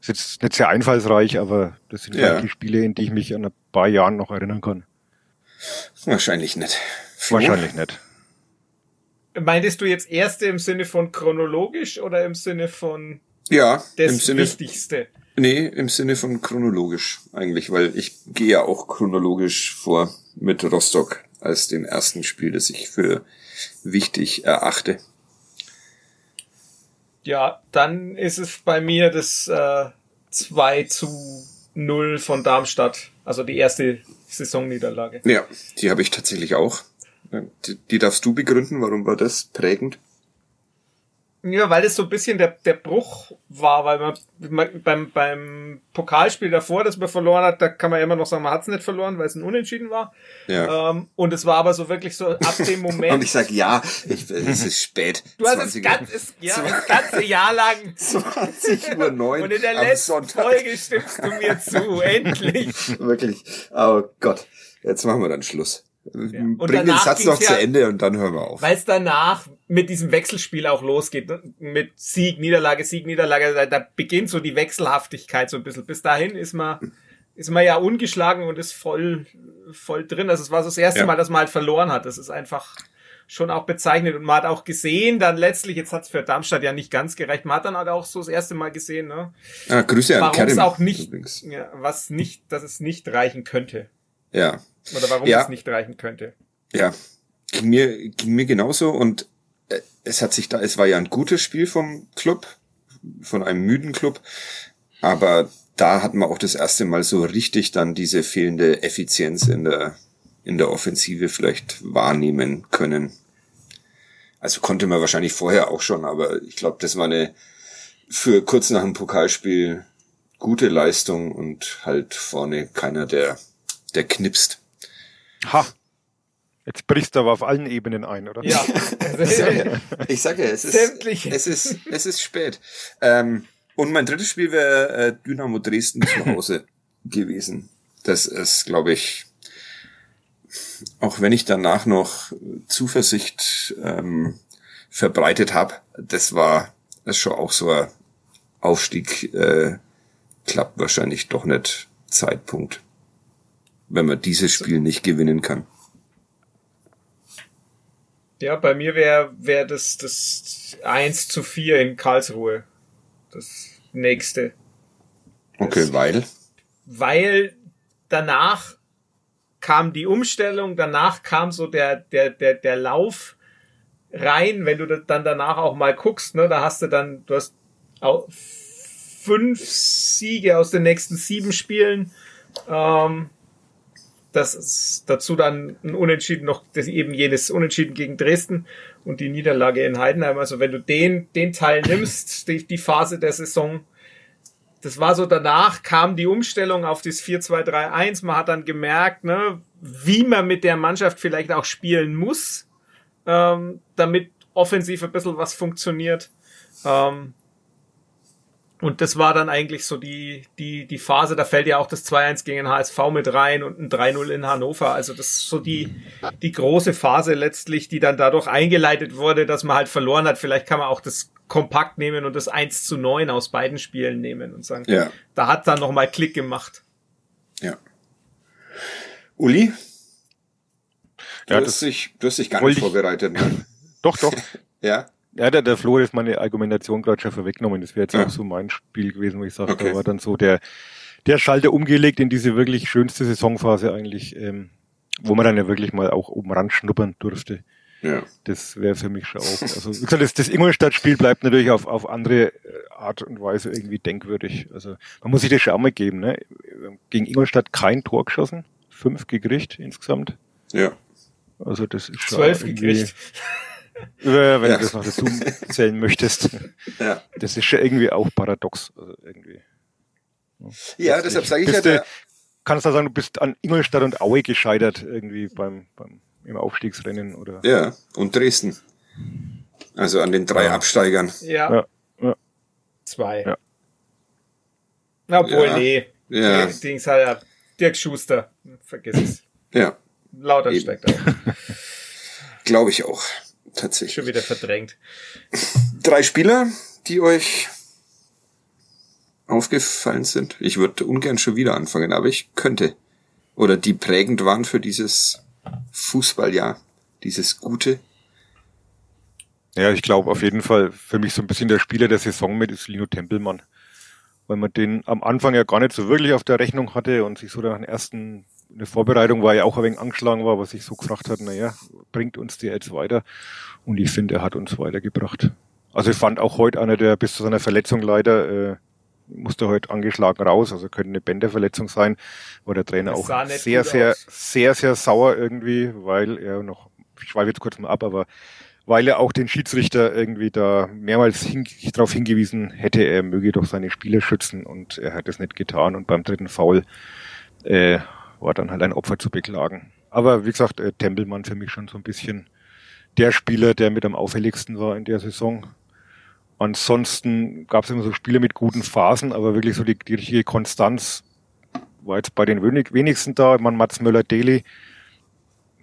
C: ist jetzt nicht sehr einfallsreich, aber das sind ja. die Spiele, in die ich mich an ein paar Jahren noch erinnern kann.
B: Wahrscheinlich nicht.
C: Flo? Wahrscheinlich nicht.
D: Meintest du jetzt erste im Sinne von chronologisch oder im Sinne von
B: ja,
D: das
B: im Sinne,
D: Wichtigste?
B: Nee, im Sinne von chronologisch eigentlich, weil ich gehe ja auch chronologisch vor mit Rostock als dem ersten Spiel, das ich für wichtig erachte.
D: Ja, dann ist es bei mir das äh, 2 zu 0 von Darmstadt, also die erste Saisonniederlage.
B: Ja, die habe ich tatsächlich auch. Die, die darfst du begründen, warum war das prägend?
D: Ja, weil es so ein bisschen der, der Bruch war, weil man beim, beim Pokalspiel davor, das man verloren hat, da kann man immer noch sagen, man hat es nicht verloren, weil es ein Unentschieden war. Ja. Ähm, und es war aber so wirklich so ab dem Moment.
B: und ich sag ja, ich, es ist spät.
D: Du hast es, ganz, es, ja, das ganze Jahr lang.
B: 20 Uhr 9
D: Und in der letzten Sonntag. Folge stimmst du mir zu, endlich.
B: wirklich. Oh Gott. Jetzt machen wir dann Schluss. Ja. Bring den Satz noch ja, zu Ende und dann hören wir auf.
D: Weil es danach mit diesem Wechselspiel auch losgeht, ne? mit Sieg, Niederlage, Sieg, Niederlage, da, da, beginnt so die Wechselhaftigkeit so ein bisschen. Bis dahin ist man, ist man ja ungeschlagen und ist voll, voll drin. Also es war so das erste ja. Mal, dass man halt verloren hat. Das ist einfach schon auch bezeichnet und man hat auch gesehen, dann letztlich, jetzt hat es für Darmstadt ja nicht ganz gereicht, man hat dann halt auch so das erste Mal gesehen, ne?
B: Ah, Grüße an
D: Warum es auch nicht, ja, was nicht, dass es nicht reichen könnte.
B: Ja.
D: Oder warum
B: ja.
D: es nicht reichen könnte.
B: Ja. Ging mir, ging mir genauso und äh, es hat sich da, es war ja ein gutes Spiel vom Club, von einem müden Club, aber da hat man auch das erste Mal so richtig dann diese fehlende Effizienz in der, in der Offensive vielleicht wahrnehmen können. Also konnte man wahrscheinlich vorher auch schon, aber ich glaube, das war eine für kurz nach dem Pokalspiel gute Leistung und halt vorne keiner, der, der knipst.
C: Ha. Jetzt brichst du aber auf allen Ebenen ein, oder?
D: Ja.
B: ich sage ja, es ist, es ist, es ist spät. Ähm, und mein drittes Spiel wäre äh, Dynamo Dresden zu Hause gewesen. Das ist, glaube ich, auch wenn ich danach noch Zuversicht ähm, verbreitet habe, das war das schon auch so ein Aufstieg, äh, klappt wahrscheinlich doch nicht Zeitpunkt, wenn man dieses Spiel nicht gewinnen kann.
D: Ja, bei mir wäre wär das, das 1 zu 4 in Karlsruhe. Das nächste.
B: Okay, das, weil?
D: Weil danach kam die Umstellung, danach kam so der, der, der, der Lauf rein, wenn du dann danach auch mal guckst, ne, da hast du dann, du hast auch fünf Siege aus den nächsten sieben Spielen. Ähm, das ist dazu dann ein Unentschieden noch, das eben jenes Unentschieden gegen Dresden und die Niederlage in Heidenheim. Also wenn du den, den Teil nimmst, die, die Phase der Saison, das war so danach kam die Umstellung auf das 4-2-3-1. Man hat dann gemerkt, ne, wie man mit der Mannschaft vielleicht auch spielen muss, ähm, damit offensiv ein bisschen was funktioniert. Ähm, Und das war dann eigentlich so die, die, die Phase, da fällt ja auch das 2-1 gegen den HSV mit rein und ein 3-0 in Hannover. Also das ist so die, die große Phase letztlich, die dann dadurch eingeleitet wurde, dass man halt verloren hat. Vielleicht kann man auch das kompakt nehmen und das 1 zu 9 aus beiden Spielen nehmen und sagen, ja. da hat dann nochmal Klick gemacht.
B: Ja. Uli? Du, ja, hast, dich, du hast dich gar nicht vorbereitet. Ne?
C: Doch, doch.
B: ja.
C: Ja, der, der Flo hat meine Argumentation gerade schon vorweggenommen. Das wäre jetzt ja. auch so mein Spiel gewesen, wo ich sage, okay. da war dann so der, der Schalter umgelegt in diese wirklich schönste Saisonphase eigentlich, ähm, wo man dann ja wirklich mal auch oben ran schnuppern durfte. Ja. Das wäre für mich schon auch. Also wie gesagt, das, das Ingolstadt-Spiel bleibt natürlich auf, auf andere äh, Art und Weise irgendwie denkwürdig. Also man muss sich das schon auch mal geben. Ne? Gegen Ingolstadt kein Tor geschossen, fünf gekriegt insgesamt.
B: Ja.
C: Also das ist
D: schon Zwölf gekriegt.
C: Wenn ja. du das noch dazu zählen möchtest. Ja. Das ist schon irgendwie auch paradox. Also irgendwie.
B: Ja, deshalb sage ich ja. Du,
C: kannst du sagen, du bist an Ingolstadt und Aue gescheitert irgendwie beim, beim im Aufstiegsrennen oder.
B: Ja, und Dresden. Also an den drei ja. Absteigern.
D: Ja. ja. ja. Zwei. Ja. Obwohl, ja. nee. Ja. Dings hat ja Dirk Schuster. Vergiss es.
B: Ja.
D: Lauter steigt auch.
B: Glaube ich auch tatsächlich.
D: Schon wieder verdrängt.
B: Drei Spieler, die euch aufgefallen sind. Ich würde ungern schon wieder anfangen, aber ich könnte. Oder die prägend waren für dieses Fußballjahr. Dieses gute.
C: Ja, ich glaube auf jeden Fall für mich so ein bisschen der Spieler der Saison mit ist Lino Tempelmann. Weil man den am Anfang ja gar nicht so wirklich auf der Rechnung hatte und sich so nach den ersten eine Vorbereitung war ja auch ein wenig angeschlagen war, was ich so gefragt hat, naja, bringt uns der jetzt weiter? Und ich finde, er hat uns weitergebracht. Also ich fand auch heute einer, der bis zu seiner Verletzung leider äh, musste heute angeschlagen raus, also könnte eine Bänderverletzung sein, war der Trainer auch sehr, sehr, aus. sehr, sehr sauer irgendwie, weil er noch, ich schweife jetzt kurz mal ab, aber weil er auch den Schiedsrichter irgendwie da mehrmals hin, darauf hingewiesen hätte, er möge doch seine Spieler schützen und er hat es nicht getan und beim dritten Foul äh, war dann halt ein Opfer zu beklagen. Aber wie gesagt, äh, Tempelmann für mich schon so ein bisschen der Spieler, der mit am auffälligsten war in der Saison. Ansonsten gab es immer so Spiele mit guten Phasen, aber wirklich so die, die richtige Konstanz war jetzt bei den wenig, wenigsten da. Ich meine, Mats Möller-Deli,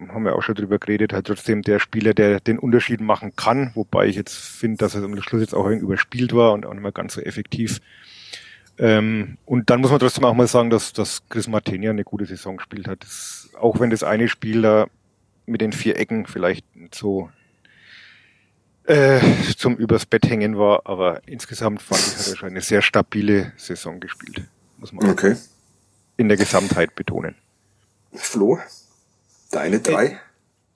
C: haben wir auch schon drüber geredet, halt trotzdem der Spieler, der den Unterschied machen kann, wobei ich jetzt finde, dass er am Schluss jetzt auch irgendwie überspielt war und auch nicht mehr ganz so effektiv. Ähm, und dann muss man trotzdem auch mal sagen, dass, dass Chris Martinia eine gute Saison gespielt hat. Das, auch wenn das eine Spiel da mit den vier Ecken vielleicht so äh, zum übers Bett hängen war, aber insgesamt fand ich, hat er schon eine sehr stabile Saison gespielt. Muss man
B: okay.
C: in der Gesamtheit betonen.
B: Flo, deine drei?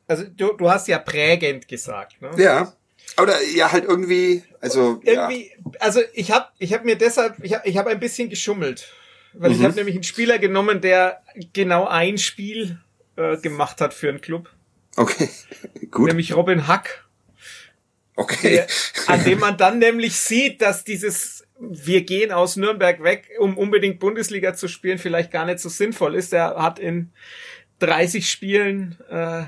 D: Also du, du hast ja prägend gesagt, ne?
B: Ja. Oder ja, halt irgendwie, also.
D: Irgendwie, ja. also ich habe ich hab mir deshalb, ich habe ich hab ein bisschen geschummelt. Weil mhm. ich habe nämlich einen Spieler genommen, der genau ein Spiel äh, gemacht hat für einen Club.
B: Okay, gut.
D: Nämlich Robin Hack.
B: Okay. Der,
D: an dem man dann nämlich sieht, dass dieses wir gehen aus Nürnberg weg, um unbedingt Bundesliga zu spielen, vielleicht gar nicht so sinnvoll ist. Er hat in 30 Spielen äh,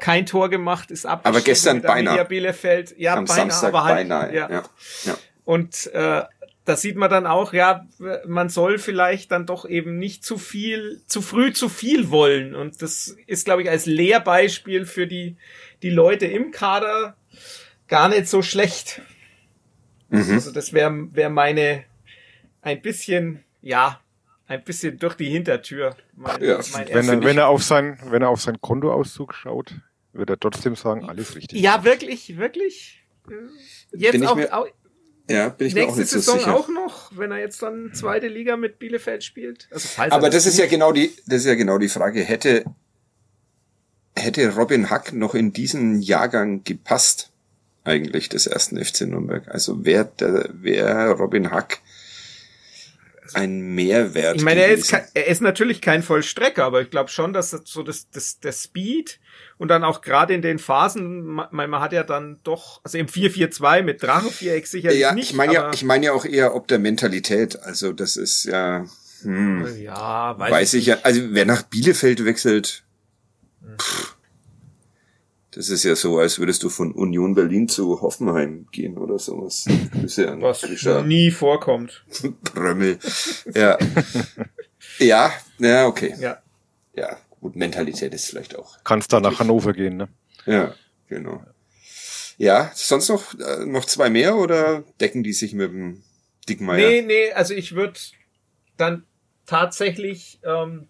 D: kein Tor gemacht, ist ab.
B: Aber gestern beinahe.
D: Bielefeld, ja,
B: Am beinahe, Samstag aber halt, beinahe. Ja. Ja. ja.
D: Und äh, da sieht man dann auch, ja, man soll vielleicht dann doch eben nicht zu viel, zu früh zu viel wollen. Und das ist, glaube ich, als Lehrbeispiel für die, die Leute im Kader gar nicht so schlecht. Mhm. Also das wäre wär meine ein bisschen, ja, ein bisschen durch die Hintertür.
C: Mein, ja. mein wenn, er, wenn er auf sein, wenn er auf sein Kontoauszug schaut, würde er trotzdem sagen, alles richtig.
D: Ja, wirklich, wirklich. Jetzt auch,
B: mir,
D: auch,
B: ja, bin ich
D: nächste
B: mir auch nicht
D: Saison
B: so sicher.
D: auch noch, wenn er jetzt dann zweite Liga mit Bielefeld spielt. Also falls
B: Aber das ist ja genau die, das ist ja genau die Frage. Hätte, hätte Robin Hack noch in diesen Jahrgang gepasst? Eigentlich des ersten FC Nürnberg. Also wäre der, wäre Robin Hack ein Mehrwert.
D: Ich meine, er ist, er ist natürlich kein Vollstrecker, aber ich glaube schon, dass so das, das, der Speed und dann auch gerade in den Phasen, man, man hat ja dann doch, also im 4-4-2 mit Drachenviereck sicherlich
B: ja,
D: nicht.
B: Ich meine ja, ich meine ja auch eher ob der Mentalität. Also das ist ja, hm,
D: ja,
B: weiß, weiß ich, hm. hm. hm. ja. Also, hm. weiß, weiß ich, ich Das ist ja so, als würdest du von Union Berlin zu Hoffenheim gehen oder sowas.
D: Ja Was Fischer. nie vorkommt.
B: Brömmel. Ja. ja, ja, okay. Ja. Ja, gut, Mentalität ist vielleicht auch.
C: Kannst da nach Hannover gehen, ne?
B: Ja, genau. Ja, sonst noch, äh, noch zwei mehr oder decken die sich mit dem Dickmeier?
D: Nee, nee, also ich würde dann tatsächlich ähm,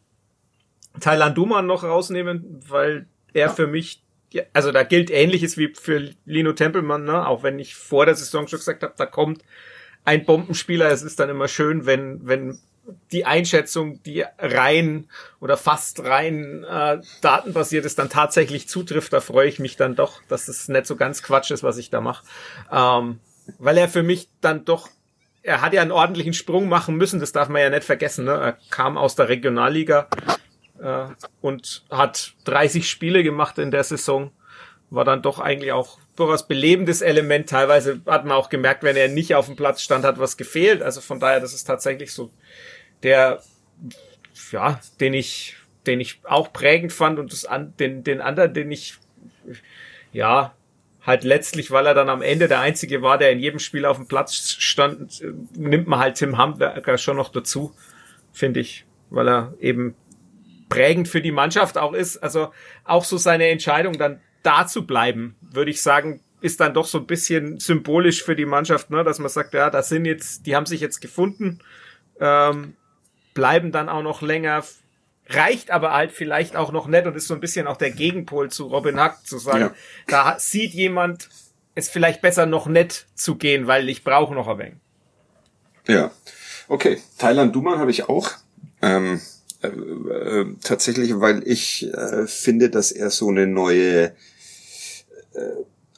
D: Thailand Duman noch rausnehmen, weil er ja. für mich ja, also da gilt ähnliches wie für Lino Tempelmann, ne? auch wenn ich vor der Saison schon gesagt habe, da kommt ein Bombenspieler. Es ist dann immer schön, wenn, wenn die Einschätzung, die rein oder fast rein äh, datenbasiert ist, dann tatsächlich zutrifft. Da freue ich mich dann doch, dass es nicht so ganz Quatsch ist, was ich da mache. Ähm, weil er für mich dann doch, er hat ja einen ordentlichen Sprung machen müssen, das darf man ja nicht vergessen. Ne? Er kam aus der Regionalliga, äh, und hat 30 Spiele gemacht in der Saison. War dann doch eigentlich auch durchaus belebendes Element. Teilweise hat man auch gemerkt, wenn er nicht auf dem Platz stand, hat was gefehlt. Also von daher, das ist tatsächlich so der, ja, den ich, den ich auch prägend fand und das an, den, den anderen, den ich, ja, halt letztlich, weil er dann am Ende der einzige war, der in jedem Spiel auf dem Platz stand, nimmt man halt Tim Hamwerker schon noch dazu, finde ich, weil er eben prägend für die Mannschaft auch ist. Also auch so seine Entscheidung dann da zu bleiben, würde ich sagen, ist dann doch so ein bisschen symbolisch für die Mannschaft, ne? dass man sagt, ja, das sind jetzt, die haben sich jetzt gefunden, ähm, bleiben dann auch noch länger, reicht aber halt vielleicht auch noch nett und ist so ein bisschen auch der Gegenpol zu Robin Hack zu sagen, ja. da sieht jemand es vielleicht besser noch nett zu gehen, weil ich brauche noch ein wenig.
B: Ja, okay. Thailand Duman habe ich auch. Ähm, äh, äh, tatsächlich, weil ich äh, finde, dass er so eine neue, äh,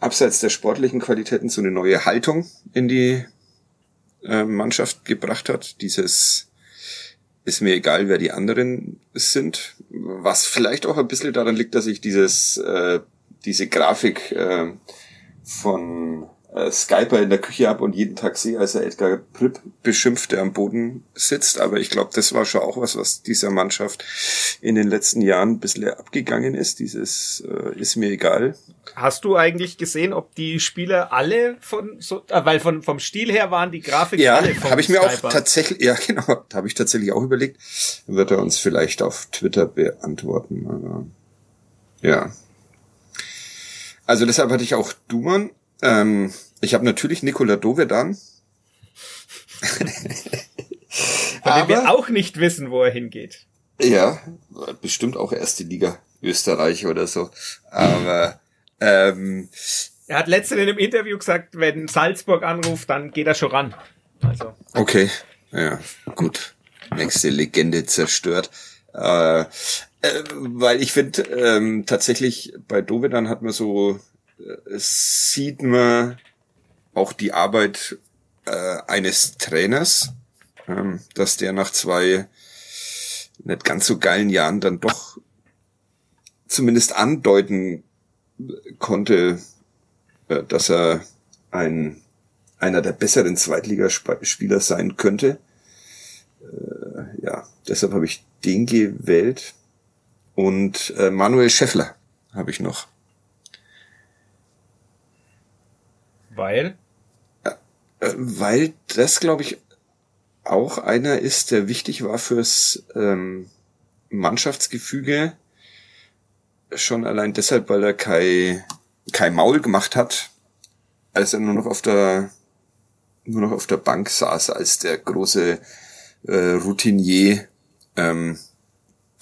B: abseits der sportlichen Qualitäten, so eine neue Haltung in die Mannschaft gebracht hat. Dieses ist mir egal, wer die anderen sind. Was vielleicht auch ein bisschen daran liegt, dass ich dieses, diese Grafik von äh, Skyper in der Küche ab und jeden Tag sehe, als er Edgar Pripp beschimpft, der am Boden sitzt. Aber ich glaube, das war schon auch was, was dieser Mannschaft in den letzten Jahren ein bisschen abgegangen ist. Dieses äh, ist mir egal.
D: Hast du eigentlich gesehen, ob die Spieler alle von so, äh, weil von vom Stil her waren die Grafiken
B: ja,
D: alle
B: Ja, habe ich mir Skyper. auch tatsächlich, ja genau, da habe ich tatsächlich auch überlegt, wird er uns vielleicht auf Twitter beantworten. Aber, ja. Also deshalb hatte ich auch Duman ähm, ich habe natürlich Nikola Dovedan.
D: Von dem wir auch nicht wissen, wo er hingeht.
B: Ja, bestimmt auch erste Liga Österreich oder so. Aber ähm,
D: er hat letztens in einem Interview gesagt, wenn Salzburg anruft, dann geht er schon ran. Also.
B: Okay, ja, gut. Nächste Legende zerstört. Äh, äh, weil ich finde, ähm, tatsächlich bei Dovedan hat man so sieht man auch die Arbeit äh, eines Trainers, ähm, dass der nach zwei nicht ganz so geilen Jahren dann doch zumindest andeuten konnte, äh, dass er ein einer der besseren Zweitligaspieler sein könnte. Äh, ja, deshalb habe ich den gewählt. Und äh, Manuel Scheffler habe ich noch.
D: Weil?
B: Äh, weil das, glaube ich, auch einer ist, der wichtig war fürs ähm, Mannschaftsgefüge. Schon allein deshalb, weil er kein, kein Maul gemacht hat, als er nur noch auf der nur noch auf der Bank saß, als der große äh, Routinier, ähm,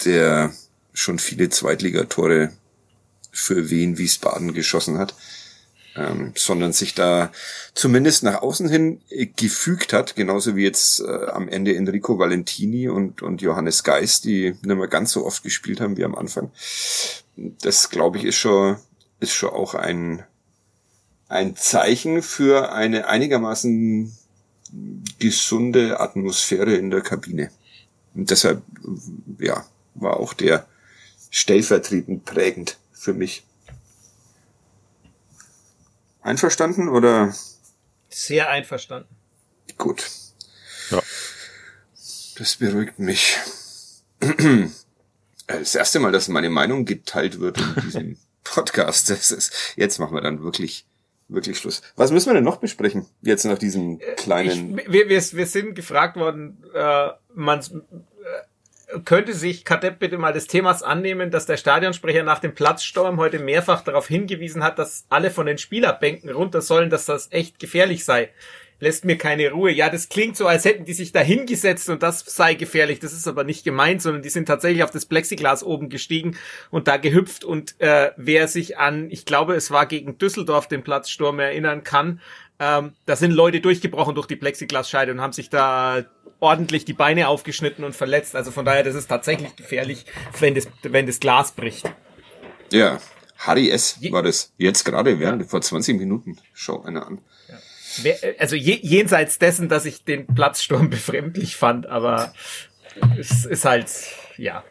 B: der schon viele Zweitligatore für Wien Wiesbaden geschossen hat ähm, sondern sich da zumindest nach außen hin gefügt hat, genauso wie jetzt äh, am Ende Enrico Valentini und, und Johannes Geist, die nicht mehr ganz so oft gespielt haben wie am Anfang. Das, glaube ich, ist schon, ist schon auch ein, ein Zeichen für eine einigermaßen gesunde Atmosphäre in der Kabine. Und deshalb, ja, war auch der stellvertretend prägend für mich. Einverstanden oder?
D: Sehr einverstanden.
B: Gut. Ja. Das beruhigt mich. Das erste Mal, dass meine Meinung geteilt wird in diesem Podcast. Das ist, jetzt machen wir dann wirklich wirklich Schluss. Was müssen wir denn noch besprechen? Jetzt nach diesem kleinen.
D: Ich, wir, wir, wir sind gefragt worden, äh, man äh, könnte sich Kadepp bitte mal des Themas annehmen, dass der Stadionsprecher nach dem Platzsturm heute mehrfach darauf hingewiesen hat, dass alle von den Spielerbänken runter sollen, dass das echt gefährlich sei lässt mir keine Ruhe. Ja, das klingt so, als hätten die sich da hingesetzt und das sei gefährlich. Das ist aber nicht gemeint, sondern die sind tatsächlich auf das Plexiglas oben gestiegen und da gehüpft. Und äh, wer sich an, ich glaube, es war gegen Düsseldorf den Platzsturm erinnern kann, ähm, da sind Leute durchgebrochen durch die Plexiglasscheide und haben sich da ordentlich die Beine aufgeschnitten und verletzt. Also von daher, das ist tatsächlich gefährlich, wenn das, wenn das Glas bricht.
B: Ja, Harry S. war das jetzt gerade während vor 20 Minuten. Schau einer an
D: also jenseits dessen, dass ich den Platzsturm befremdlich fand, aber es ist halt, ja.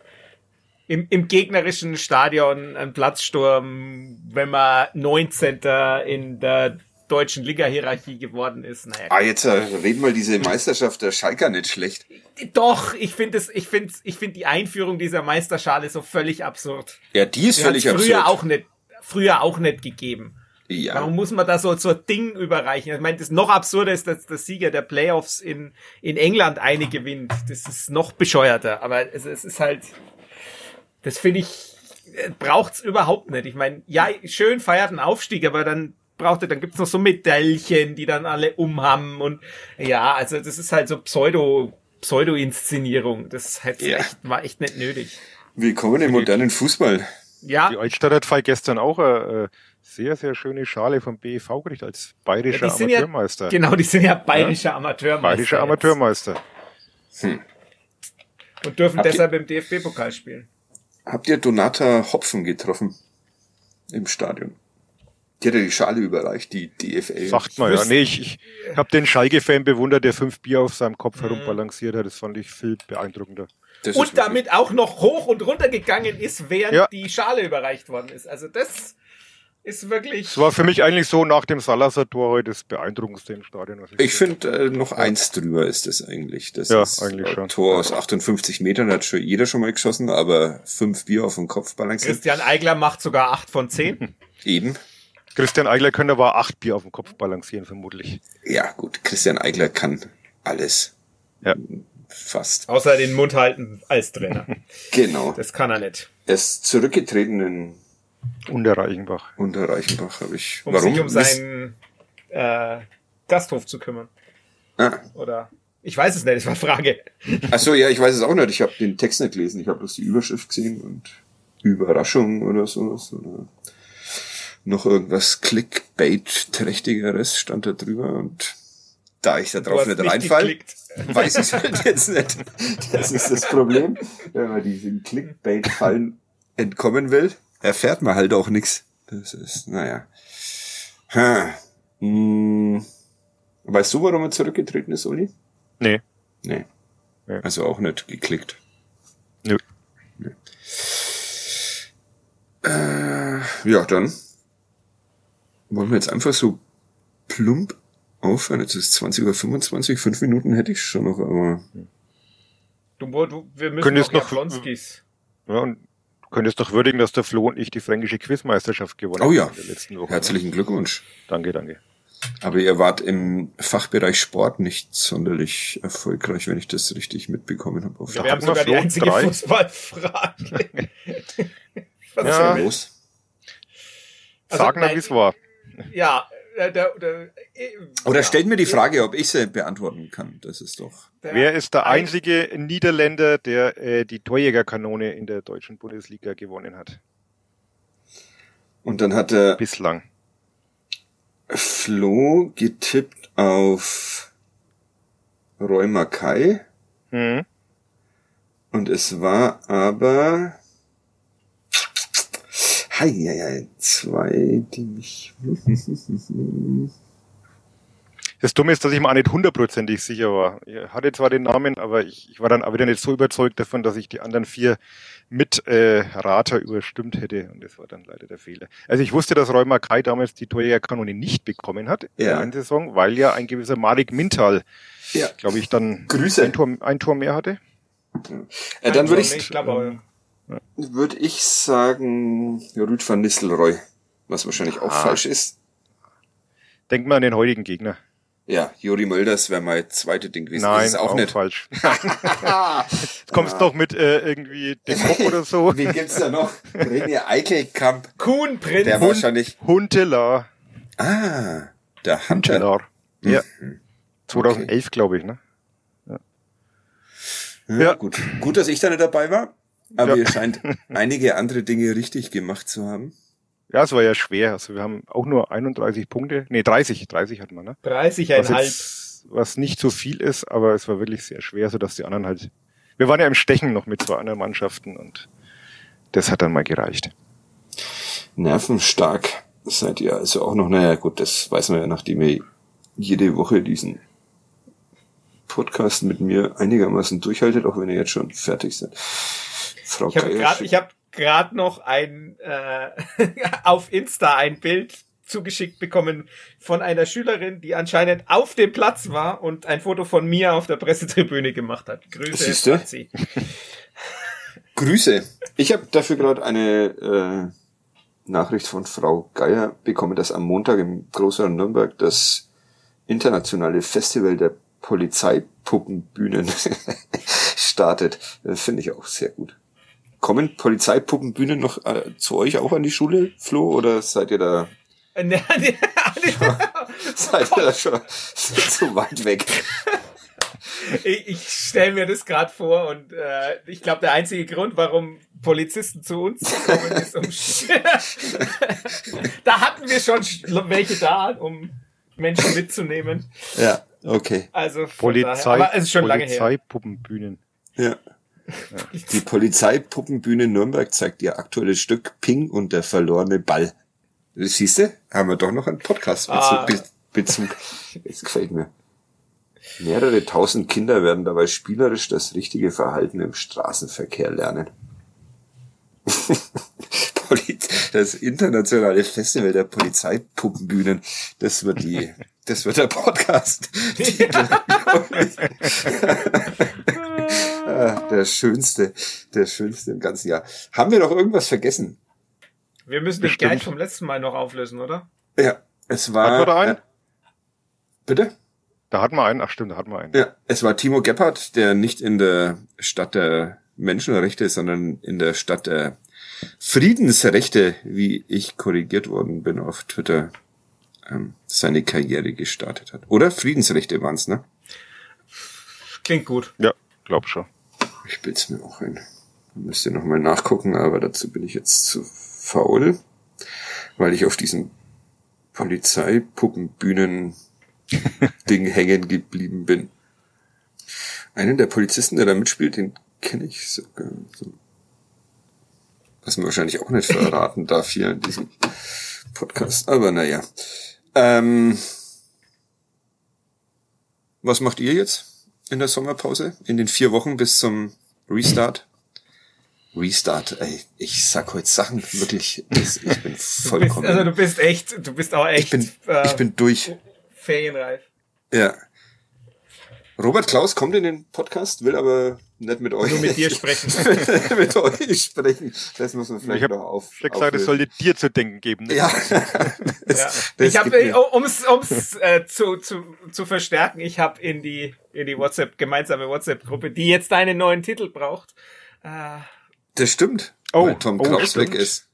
D: Im, im gegnerischen Stadion ein Platzsturm, wenn man 19. in der deutschen Liga-Hierarchie geworden ist.
B: Naja, ah, jetzt äh, reden wir diese Meisterschaft der Schalker nicht schlecht.
D: Doch, ich finde es, ich finde, ich finde die Einführung dieser Meisterschale so völlig absurd.
B: Ja, die ist die völlig
D: früher
B: absurd.
D: Früher auch nicht, früher auch nicht gegeben. Ja. Warum muss man da so, so ein Ding überreichen? Ich meine, das noch absurder ist, dass der Sieger der Playoffs in, in England eine gewinnt. Das ist noch bescheuerter. Aber es, es ist halt, das finde ich, äh, braucht's überhaupt nicht. Ich meine, ja, schön feiert ein Aufstieg, aber dann braucht er, dann gibt's noch so Medaillchen, die dann alle umhaben und ja, also das ist halt so Pseudo, Pseudo-Inszenierung. Das halt ja. echt, war echt nicht nötig.
B: Willkommen im modernen Fußball.
C: Ja. Die Altstadt hat Fall gestern auch äh, sehr, sehr schöne Schale vom BEV gekriegt als bayerischer ja, Amateurmeister.
D: Ja, genau, die sind ja bayerischer ja? Amateurmeister.
C: Bayerischer jetzt. Amateurmeister.
D: Hm. Und dürfen habt deshalb ihr, im DFB-Pokal spielen.
B: Habt ihr Donata Hopfen getroffen? Im Stadion? Die hat ja die Schale überreicht, die DFL.
C: Sagt man ja. Nee, ich, ich habe den Schalke-Fan bewundert, der fünf Bier auf seinem Kopf mhm. herumbalanciert hat. Das fand ich viel beeindruckender.
D: Das und damit auch noch hoch und runter gegangen ist, während ja. die Schale überreicht worden ist. Also das ist wirklich.
C: Es war für mich eigentlich so nach dem Salazar-Tor heute das beeindruckendste im Stadion.
B: ich, ich finde, äh, noch eins drüber ist das eigentlich. Das
C: ja,
B: ist
C: eigentlich schon.
B: Tor aus 58 Metern hat schon jeder schon mal geschossen, aber fünf Bier auf den Kopf balanciert.
D: Christian Eigler macht sogar acht von zehn.
B: Eben.
C: Christian Eigler könnte aber acht Bier auf den Kopf balancieren, vermutlich.
B: Ja, gut. Christian Eigler kann alles. Ja. Fast.
D: Außer den Mund halten als Trainer.
B: genau.
D: Das kann er nicht.
B: Er ist zurückgetreten in
C: unter Reichenbach.
B: Unter Reichenbach habe ich.
D: Um Warum? sich um seinen äh, Gasthof zu kümmern. Ah. Oder ich weiß es nicht, das war Frage.
B: Ach so, ja, ich weiß es auch nicht. Ich habe den Text nicht gelesen. Ich habe bloß die Überschrift gesehen und Überraschung oder sowas. Oder noch irgendwas Clickbait-trächtigeres stand da drüber und da ich da drauf nicht reinfall, weiß ich halt jetzt nicht. Das ist das Problem, wenn man diesen Clickbait-Fallen entkommen will erfährt man halt auch nix. Das ist, naja. Ha. Hm. Weißt du, warum er zurückgetreten ist, Uli?
C: Nee.
B: Nee. nee. Also auch nicht geklickt.
C: Nö.
B: Nee. Äh, ja, dann wollen wir jetzt einfach so plump aufhören. Jetzt ist 20.25 Uhr, fünf Minuten hätte ich schon noch, aber.
D: Du, du wir müssen noch, noch Jablonskis.
C: Ja, und könntest doch würdigen, dass der Flo und ich die fränkische Quizmeisterschaft gewonnen
B: haben. Oh ja, in der letzten Woche, herzlichen ne? Glückwunsch.
C: Danke, danke.
B: Aber ihr wart im Fachbereich Sport nicht sonderlich erfolgreich, wenn ich das richtig mitbekommen habe.
D: Auf ja, wir haben sogar Flo die einzige drei. Fußballfrage.
B: Was ja. ist denn los?
C: Also, Sagen wir, wie es war.
D: Ja, der, der, der,
B: äh, Oder stellt mir die Frage, ob ich sie beantworten kann. Das ist doch.
C: Wer ist der einzige Niederländer, der äh, die Torjägerkanone in der deutschen Bundesliga gewonnen hat?
B: Und dann hat er
C: bislang
B: Flo getippt auf Roy Mackay. Mhm. Und es war aber Heieiei, zwei, die mich.
C: Das Dumme ist, dass ich mir auch nicht hundertprozentig sicher war. Ich hatte zwar den Namen, aber ich, ich war dann auch wieder nicht so überzeugt davon, dass ich die anderen vier mit äh, Rater überstimmt hätte. Und das war dann leider der Fehler. Also ich wusste, dass Rheuma Kai damals die Torjägerkanone nicht bekommen hat in ja. der Saison, weil ja ein gewisser Marek Mintal, ja. glaube ich, dann
B: Grüße.
C: Ein, Tor, ein Tor mehr hatte.
B: Ja. Äh, dann würde ich,
D: ich glaube,
B: würde ich sagen, Rüd van Nistelrooy, was wahrscheinlich auch ah. falsch ist.
C: Denk mal an den heutigen Gegner.
B: Ja, Juri Mölders wäre mein zweites Ding gewesen.
C: Nein, das ist auch, auch nicht falsch. Jetzt kommst du doch mit äh, irgendwie dem Bock oder so.
B: Wie gibt's da noch? René Eichelkamp.
D: Kuhnprinz.
B: Der Hun wahrscheinlich.
C: Huntelar.
B: Ah, der Hunter. Huntelar.
C: Ja. Mhm. 2011, okay. glaube ich, ne?
B: Ja. ja. ja. gut. Gut, dass ich da nicht dabei war. Aber ja. ihr scheint einige andere Dinge richtig gemacht zu haben.
C: Ja, es war ja schwer. Also wir haben auch nur 31 Punkte. Nee, 30, 30 hatten wir, ne?
D: 30,5.
C: Was, was nicht so viel ist, aber es war wirklich sehr schwer, so dass die anderen halt. Wir waren ja im Stechen noch mit zwei anderen Mannschaften und das hat dann mal gereicht.
B: Nervenstark seid ihr also auch noch. Naja, gut, das weiß man ja, nachdem ihr jede Woche diesen Podcast mit mir einigermaßen durchhaltet, auch wenn ihr jetzt schon fertig seid.
D: Frau ich habe gerade hab gerade noch ein äh, auf Insta ein Bild zugeschickt bekommen von einer Schülerin, die anscheinend auf dem Platz war und ein Foto von mir auf der Pressetribüne gemacht hat. Grüße,
B: Siehste? Grüße. Ich habe dafür gerade eine äh, Nachricht von Frau Geier bekommen, dass am Montag im Großraum Nürnberg das internationale Festival der Polizeipuppenbühnen startet. Finde ich auch sehr gut. Kommen Polizeipuppenbühnen noch äh, zu euch auch an die Schule, Flo, oder seid ihr da? Ne, ne, seid ihr da schon zu weit weg?
D: Ich, ich stelle mir das gerade vor und äh, ich glaube, der einzige Grund, warum Polizisten zu uns kommen, ist um. da hatten wir schon welche da, um Menschen mitzunehmen.
B: Ja, okay.
D: Also
C: Polizei, daher, aber es ist schon Polizeipuppenbühnen.
B: Ja. Die Polizeipuppenbühne Nürnberg zeigt ihr aktuelles Stück Ping und der verlorene Ball. Siehst du, haben wir doch noch einen Podcast-Bezug. Ah. Bezug. Jetzt gefällt mir. Mehrere tausend Kinder werden dabei spielerisch das richtige Verhalten im Straßenverkehr lernen. das internationale Festival der Polizeipuppenbühnen. Das wird die, das wird der Podcast. Ah, der schönste, der schönste im ganzen Jahr. Haben wir noch irgendwas vergessen?
D: Wir müssen den Guide vom letzten Mal noch auflösen, oder?
B: Ja, es war.
C: Hatten wir da einen? Äh,
B: bitte?
C: Da hatten wir einen. Ach stimmt, da hatten wir einen.
B: Ja, es war Timo Gebhardt, der nicht in der Stadt der Menschenrechte, sondern in der Stadt der Friedensrechte, wie ich korrigiert worden bin auf Twitter, ähm, seine Karriere gestartet hat. Oder Friedensrechte waren's, ne?
D: Klingt gut.
C: Ja, glaub schon.
B: Ich bild's mir auch ein. Müsst ihr nochmal nachgucken, aber dazu bin ich jetzt zu faul, weil ich auf diesem Polizeipuppenbühnen Ding hängen geblieben bin. Einen der Polizisten, der da mitspielt, den kenne ich sogar. So. Was man wahrscheinlich auch nicht verraten darf hier in diesem Podcast. Aber naja. Ähm, was macht ihr jetzt in der Sommerpause? In den vier Wochen bis zum Restart? Restart, ey, ich sag heute Sachen wirklich, ich bin vollkommen.
D: Du bist, also du bist echt, du bist auch echt.
B: Ich bin, äh, ich bin durch.
D: Ferienreif.
B: Ja. Robert Klaus kommt in den Podcast, will aber nicht mit euch.
D: Nur mit dir sprechen.
B: mit euch sprechen. Das muss man vielleicht
C: ich
B: noch auf.
C: Ich habe gesagt, es sollte dir zu denken geben.
B: Ne? Ja.
D: das, ja. ich habe, um es ums, äh, zu, zu, zu verstärken, ich habe in die, in die WhatsApp, gemeinsame WhatsApp-Gruppe, die jetzt einen neuen Titel braucht. Äh,
B: das stimmt. Oh, weil Tom oh, Kraus weg ist.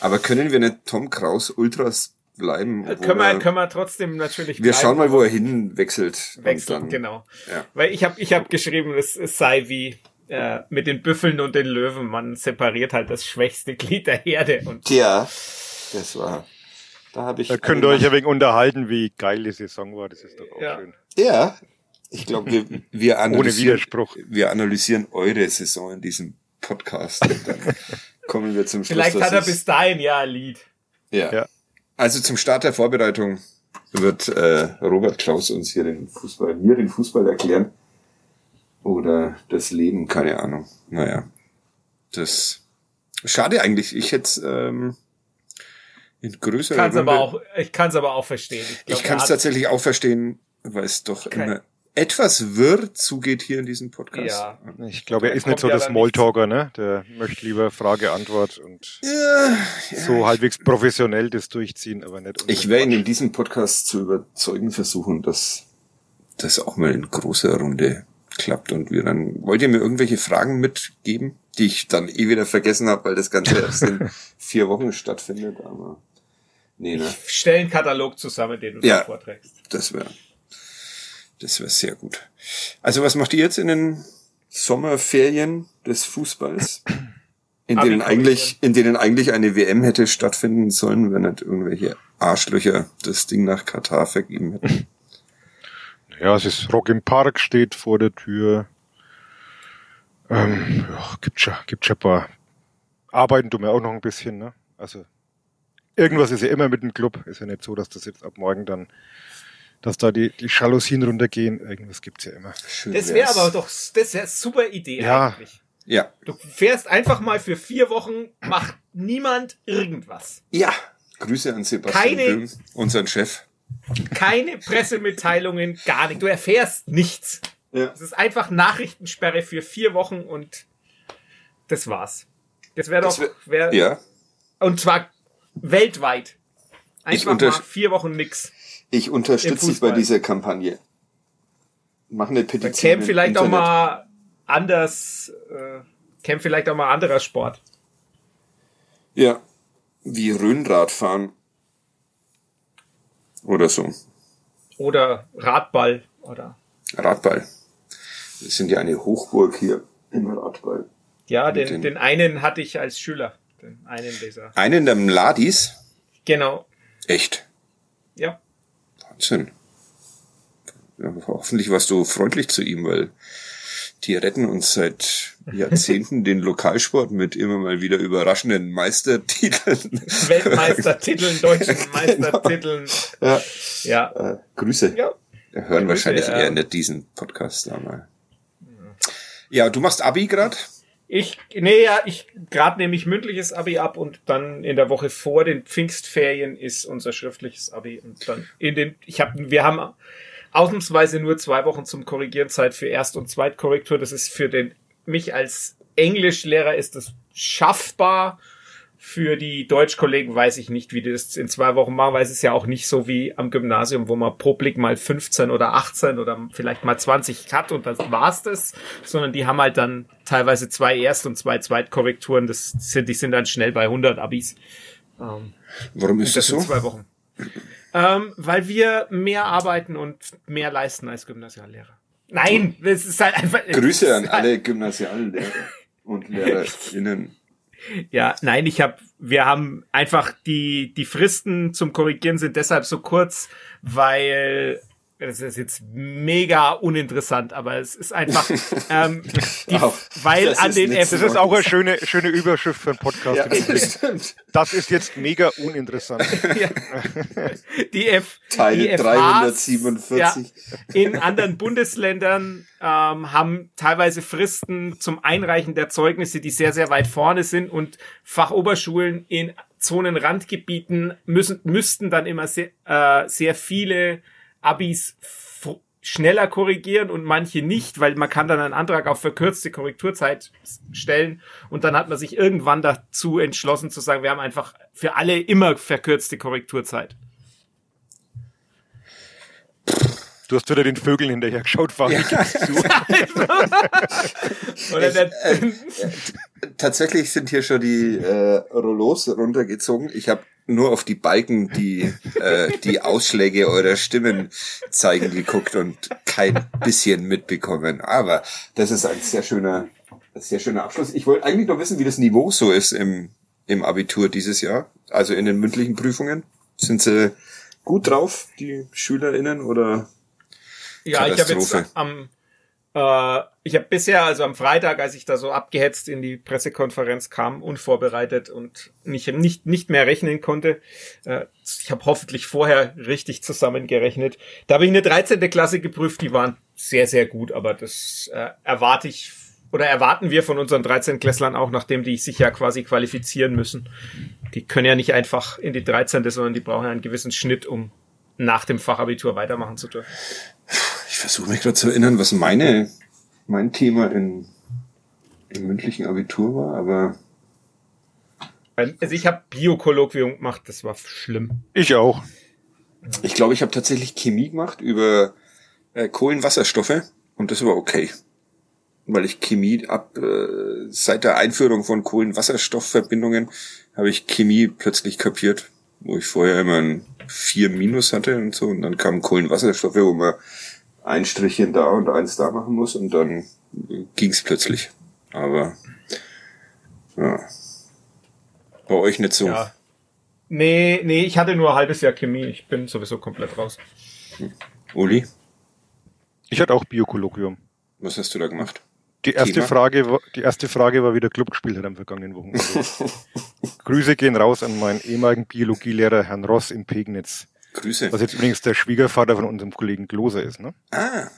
B: Aber können wir nicht Tom Kraus Ultras bleiben.
D: Äh, können wir, können wir trotzdem natürlich
B: Wir bleiben. schauen mal, wo er hin wechselt.
D: Wechselt, dann, genau. Ja. Weil ich habe ich hab geschrieben, es, es sei wie äh, mit den Büffeln und den Löwen. Man separiert halt das schwächste Glied der Herde. Und
B: Tja, das war... Da, hab ich
C: da könnt ihr euch ein wenig unterhalten, wie geil die Saison war. Das ist doch auch
B: ja.
C: schön.
B: Ja, ich glaube, wir, wir,
C: analysieren, Ohne Widerspruch.
B: wir analysieren eure Saison in diesem Podcast. Und dann kommen wir zum
D: Schluss. Vielleicht hat er bis dahin ja ein Lied.
B: Ja. ja. Also zum Start der Vorbereitung wird äh, Robert Klaus uns hier den Fußball, mir den Fußball erklären. Oder das Leben, keine Ahnung. Naja. Das schade eigentlich. Ich hätte ähm, in größerer
D: kann's Runde, aber auch, Ich kann es aber auch verstehen.
B: Ich, ich kann es tatsächlich auch verstehen, weil es doch
D: kein,
B: immer etwas wirr zugeht hier in diesem Podcast.
C: Ja. Ich glaube, er ist nicht so der Smalltalker, ne? Der möchte lieber Frage, Antwort und ja, ja, so halbwegs professionell das durchziehen, aber nicht.
B: Ich werde ihn in diesem Podcast zu überzeugen versuchen, dass das auch mal in großer Runde klappt und wir dann, wollt ihr mir irgendwelche Fragen mitgeben, die ich dann eh wieder vergessen habe, weil das Ganze erst in vier Wochen stattfindet, aber
D: nee, ne? Ich stelle einen Katalog zusammen, den du ja, vorträgst.
B: Das wäre das wäre sehr gut. Also was macht ihr jetzt in den Sommerferien des Fußballs? In denen eigentlich, in denen eigentlich eine WM hätte stattfinden sollen, wenn nicht irgendwelche Arschlöcher das Ding nach Katar vergeben hätten.
C: Ja, es ist Rock im Park steht vor der Tür. Ähm, ja, gibt schon, gibt schon ein paar. Arbeiten tun wir auch noch ein bisschen, ne? Also, irgendwas ist ja immer mit dem Club. Ist ja nicht so, dass das jetzt ab morgen dann dass da die, die Jalousien runtergehen. Irgendwas gibt's ja immer.
D: Schön das wäre aber doch, das wäre super Idee
B: ja. eigentlich. Ja.
D: Du fährst einfach mal für vier Wochen, macht niemand irgendwas.
B: Ja. Grüße an Sebastian Keine, Böhm, unseren Chef.
D: Keine Pressemitteilungen, gar nicht. Du erfährst nichts. Ja. Es ist einfach Nachrichtensperre für vier Wochen und das war's. Das wäre doch, wär,
B: ja.
D: Und zwar weltweit. Einfach mal vier Wochen nix.
B: Ich unterstütze dich bei dieser Kampagne. Mach eine Petition.
D: Käme vielleicht Internet. auch mal anders, äh, käme vielleicht auch mal anderer Sport.
B: Ja, wie Röhnradfahren. Oder so.
D: Oder Radball, oder?
B: Radball. Wir sind ja eine Hochburg hier im Radball.
D: Ja, den, den, den einen hatte ich als Schüler. Den einen dieser.
B: Einen der Mladis?
D: Genau.
B: Echt?
D: Ja.
B: Ja, hoffentlich warst du freundlich zu ihm, weil die retten uns seit Jahrzehnten den Lokalsport mit immer mal wieder überraschenden Meistertiteln.
D: Weltmeistertiteln, deutschen Meistertiteln.
B: Ja. ja. Äh, Grüße. Ja. Hören Grüße, wahrscheinlich ja. eher nicht diesen Podcast da mal. Ja, du machst Abi grad?
D: Ich, nee, ja, ich gerade nehme ich mündliches Abi ab und dann in der Woche vor den Pfingstferien ist unser schriftliches Abi und dann in den, ich habe, wir haben ausnahmsweise nur zwei Wochen zum Korrigieren Zeit für Erst- und Zweitkorrektur. Das ist für den mich als Englischlehrer ist das schaffbar für die Deutschkollegen weiß ich nicht, wie die das in zwei Wochen machen, weil es ist ja auch nicht so wie am Gymnasium, wo man pro Blick mal 15 oder 18 oder vielleicht mal 20 hat und das war's das, sondern die haben halt dann teilweise zwei Erst- und zwei Zweitkorrekturen, das sind, die sind dann schnell bei 100 Abis.
B: Ähm, Warum ist das, das so?
D: zwei Wochen. Ähm, weil wir mehr arbeiten und mehr leisten als Gymnasiallehrer. Nein, das ist halt einfach.
B: Grüße an halt alle Gymnasiallehrer und LehrerInnen.
D: Ja, nein, ich habe, wir haben einfach die die Fristen zum Korrigieren sind deshalb so kurz, weil das ist jetzt mega uninteressant, aber es ist einfach, ähm, die, auch, weil an den
C: F. Das ist auch eine schöne, schöne Überschrift für einen Podcast. Ja, das, das ist jetzt mega uninteressant. ja.
D: Die F.
B: Teil
D: die
B: 347. Ja,
D: in anderen Bundesländern ähm, haben teilweise Fristen zum Einreichen der Zeugnisse, die sehr, sehr weit vorne sind und Fachoberschulen in Zonenrandgebieten müssen, müssten dann immer sehr, äh, sehr viele Abis schneller korrigieren und manche nicht, weil man kann dann einen Antrag auf verkürzte Korrekturzeit stellen und dann hat man sich irgendwann dazu entschlossen zu sagen, wir haben einfach für alle immer verkürzte Korrekturzeit.
C: Du hast wieder den Vögeln hinterher geschaut, war ja.
B: ich, äh, tatsächlich sind hier schon die äh, Rollos runtergezogen. Ich habe nur auf die Balken, die äh, die Ausschläge eurer Stimmen zeigen, geguckt und kein bisschen mitbekommen. Aber das ist ein sehr schöner, sehr schöner Abschluss. Ich wollte eigentlich noch wissen, wie das Niveau so ist im, im Abitur dieses Jahr, also in den mündlichen Prüfungen. Sind sie gut drauf, die SchülerInnen, oder?
D: Ja, ich habe jetzt am ich habe bisher, also am Freitag, als ich da so abgehetzt in die Pressekonferenz kam, unvorbereitet und nicht, nicht, nicht mehr rechnen konnte, äh, ich habe hoffentlich vorher richtig zusammengerechnet. Da habe ich eine 13. Klasse geprüft, die waren sehr, sehr gut, aber das äh, erwarte ich oder erwarten wir von unseren 13 Klässlern auch, nachdem die sich ja quasi qualifizieren müssen. Die können ja nicht einfach in die 13., sondern die brauchen einen gewissen Schnitt, um nach dem Fachabitur weitermachen zu dürfen
B: versuche mich gerade zu erinnern, was meine, mein Thema in, im mündlichen Abitur war, aber.
D: Also ich habe Biokolloquium gemacht, das war schlimm.
C: Ich auch.
B: Ich glaube, ich habe tatsächlich Chemie gemacht über äh, Kohlenwasserstoffe und das war okay. Weil ich Chemie ab äh, seit der Einführung von Kohlenwasserstoffverbindungen habe ich Chemie plötzlich kapiert, wo ich vorher immer ein 4 Minus hatte und so und dann kamen Kohlenwasserstoffe, wo man ein Strichchen da und eins da machen muss und dann ging's plötzlich. Aber ja. Bei euch nicht so. Ja.
D: Nee, nee, ich hatte nur ein halbes Jahr Chemie. Ich bin sowieso komplett raus.
B: Uli?
C: Ich hatte auch Biokolloquium.
B: Was hast du da gemacht?
C: Die erste Thema? Frage war, die erste Frage war, wie der Club gespielt hat am vergangenen Wochenende. Grüße gehen raus an meinen ehemaligen Biologielehrer Herrn Ross in Pegnitz.
B: Grüße.
C: Was jetzt übrigens der Schwiegervater von unserem Kollegen Gloser ist, ne?
B: Ah.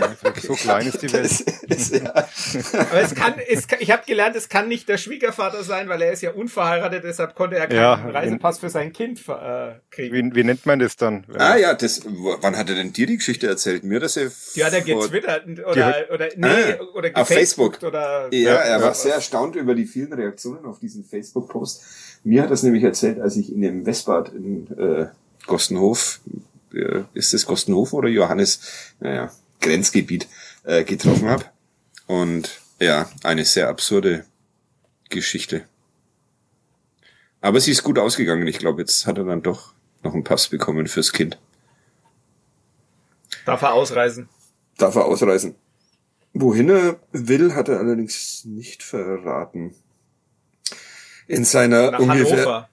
C: Ja, so klein ist die Welt. Das ist, ja.
D: Aber es kann, es kann, ich habe gelernt, es kann nicht der Schwiegervater sein, weil er ist ja unverheiratet, deshalb konnte er keinen ja, Reisepass für sein Kind äh, kriegen.
C: Wie, wie nennt man das dann?
B: Ah ja, das. Wann hat er denn dir die Geschichte erzählt? Mir, dass er.
D: Ja, der getwittert oder oder nee ah, oder
B: auf Facebook
D: oder.
B: Ja, er war sehr erstaunt über die vielen Reaktionen auf diesen Facebook-Post. Mir hat das nämlich erzählt, als ich in dem Westbad in äh, Gostenhof, äh, ist es Gostenhof oder Johannes? Naja, Grenzgebiet äh, getroffen habe. Und ja, eine sehr absurde Geschichte. Aber sie ist gut ausgegangen. Ich glaube, jetzt hat er dann doch noch einen Pass bekommen fürs Kind.
D: Darf er ausreisen?
B: Darf er ausreisen. Wohin er will, hat er allerdings nicht verraten. In seiner
D: Nach ungefähr, Hannover.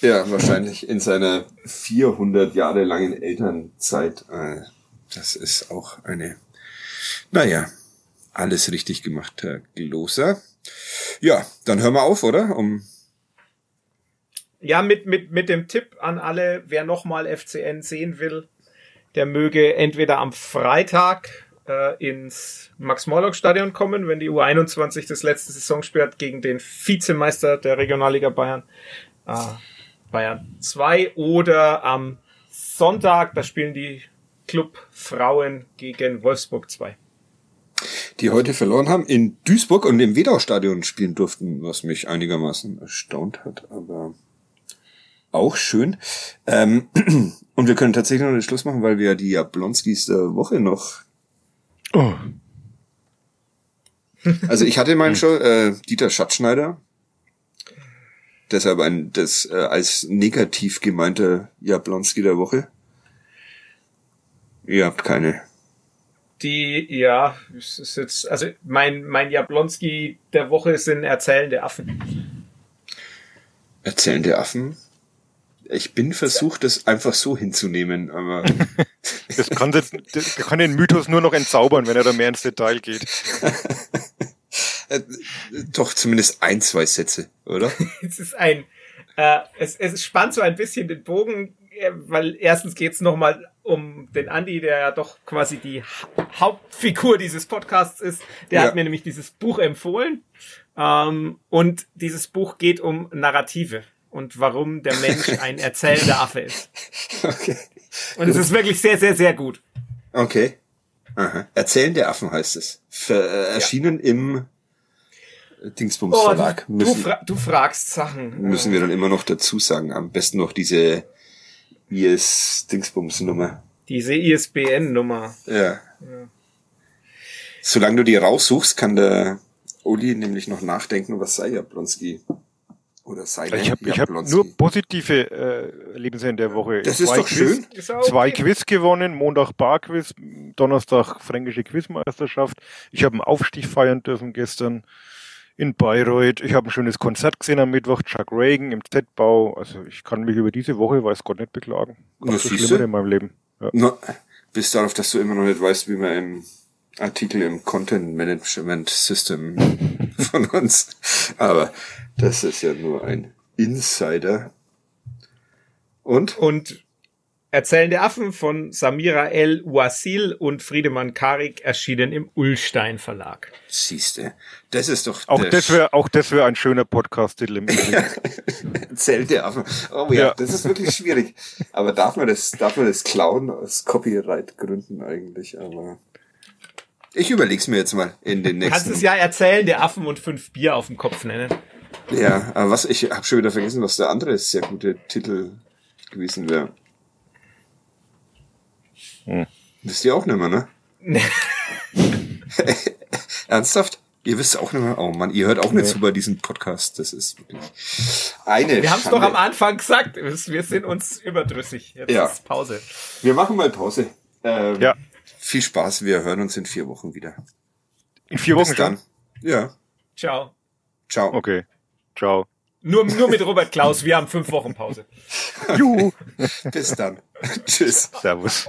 B: Ja, wahrscheinlich in seiner 400 Jahre langen Elternzeit. Äh, das ist auch eine, naja, alles richtig gemacht, Herr Gloser. Ja, dann hören wir auf, oder? Um
D: ja, mit, mit, mit dem Tipp an alle, wer nochmal FCN sehen will, der möge entweder am Freitag äh, ins Max-Morlock-Stadion kommen, wenn die U21 das letzte Saisonspiel hat gegen den Vizemeister der Regionalliga Bayern, äh, Bayern 2, oder am Sonntag, da spielen die Club Frauen gegen Wolfsburg 2.
B: Die heute verloren haben, in Duisburg und im Wedau-Stadion spielen durften, was mich einigermaßen erstaunt hat, aber auch schön. Ähm, und wir können tatsächlich noch den Schluss machen, weil wir die Jablonskis der Woche noch. Oh. Also ich hatte meinen schon, äh, Dieter Schatzschneider. Deshalb ein das äh, als negativ gemeinte Jablonski der Woche. Ihr habt keine.
D: Die, ja, es ist jetzt, also mein, mein Jablonski der Woche sind erzählende Affen.
B: Erzählende Affen? Ich bin versucht, das einfach so hinzunehmen, aber.
C: das, kann das, das kann den Mythos nur noch entzaubern, wenn er da mehr ins Detail geht.
B: Äh, doch zumindest ein, zwei Sätze, oder?
D: es ist ein, äh, es, es spannt so ein bisschen den Bogen weil erstens geht's nochmal um den Andi, der ja doch quasi die Hauptfigur dieses Podcasts ist. Der ja. hat mir nämlich dieses Buch empfohlen. Ähm, und dieses Buch geht um Narrative und warum der Mensch ein erzählender Affe ist. Okay. Und es ist wirklich sehr, sehr, sehr gut.
B: Okay. Aha. Erzählende Affen heißt es. Ver, äh, erschienen ja. im Dingsbums oh, Verlag.
D: Du, müssen, du, fra du fragst Sachen.
B: Müssen wir dann immer noch dazu sagen. Am besten noch diese IS-Dingsbums-Nummer.
D: Diese ISBN-Nummer.
B: Ja. ja. Solange du die raussuchst, kann der Uli nämlich noch nachdenken, was sei Jablonski. Oder sei
C: Ich habe hab nur positive äh, Erlebnisse in der Woche.
B: Das ist doch schön.
C: Quiz, zwei Quiz gewonnen, Montag Barquiz, Donnerstag fränkische Quizmeisterschaft. Ich habe einen Aufstieg feiern dürfen gestern in Bayreuth. Ich habe ein schönes Konzert gesehen am Mittwoch, Chuck Reagan im Z-Bau. Also ich kann mich über diese Woche, weiß Gott, nicht beklagen.
B: Was so schlimmer in meinem Leben. Ja. No, bis darauf, dass du immer noch nicht weißt, wie man im Artikel im Content Management System von uns. Aber das ist ja nur ein Insider. Und?
D: Und Erzählende Affen von Samira El Wasil und Friedemann Karik erschienen im Ullstein Verlag.
B: Siehste, das ist doch.
C: Auch das wäre auch das wäre ein schöner Podcast-Titel im
B: Erzählende Affen. Oh ja, ja, das ist wirklich schwierig. Aber darf man das, darf man das klauen aus Copyright-Gründen eigentlich? Aber ich überleg's mir jetzt mal in den nächsten.
D: Kannst es ja erzählende Affen und fünf Bier auf dem Kopf nennen.
B: Ja, aber was ich habe schon wieder vergessen, was der andere sehr gute Titel gewesen wäre. Hm. Wisst ihr auch nicht mehr, ne? Ernsthaft? Ihr wisst auch nicht mehr? Oh Mann, ihr hört auch nicht zu bei diesem Podcast. Das ist wirklich eine
D: Wir haben es doch am Anfang gesagt. Wir sind uns überdrüssig. Jetzt ja. ist Pause.
B: Wir machen mal Pause. Ähm, ja. Viel Spaß. Wir hören uns in vier Wochen wieder.
C: In vier Wochen Bis dann.
B: Ja.
D: Ciao.
B: Ciao.
C: Okay. Ciao.
D: Nur, nur mit Robert Klaus. Wir haben fünf Wochen Pause.
B: Juhu. Bis dann. Tschüss.
C: Servus.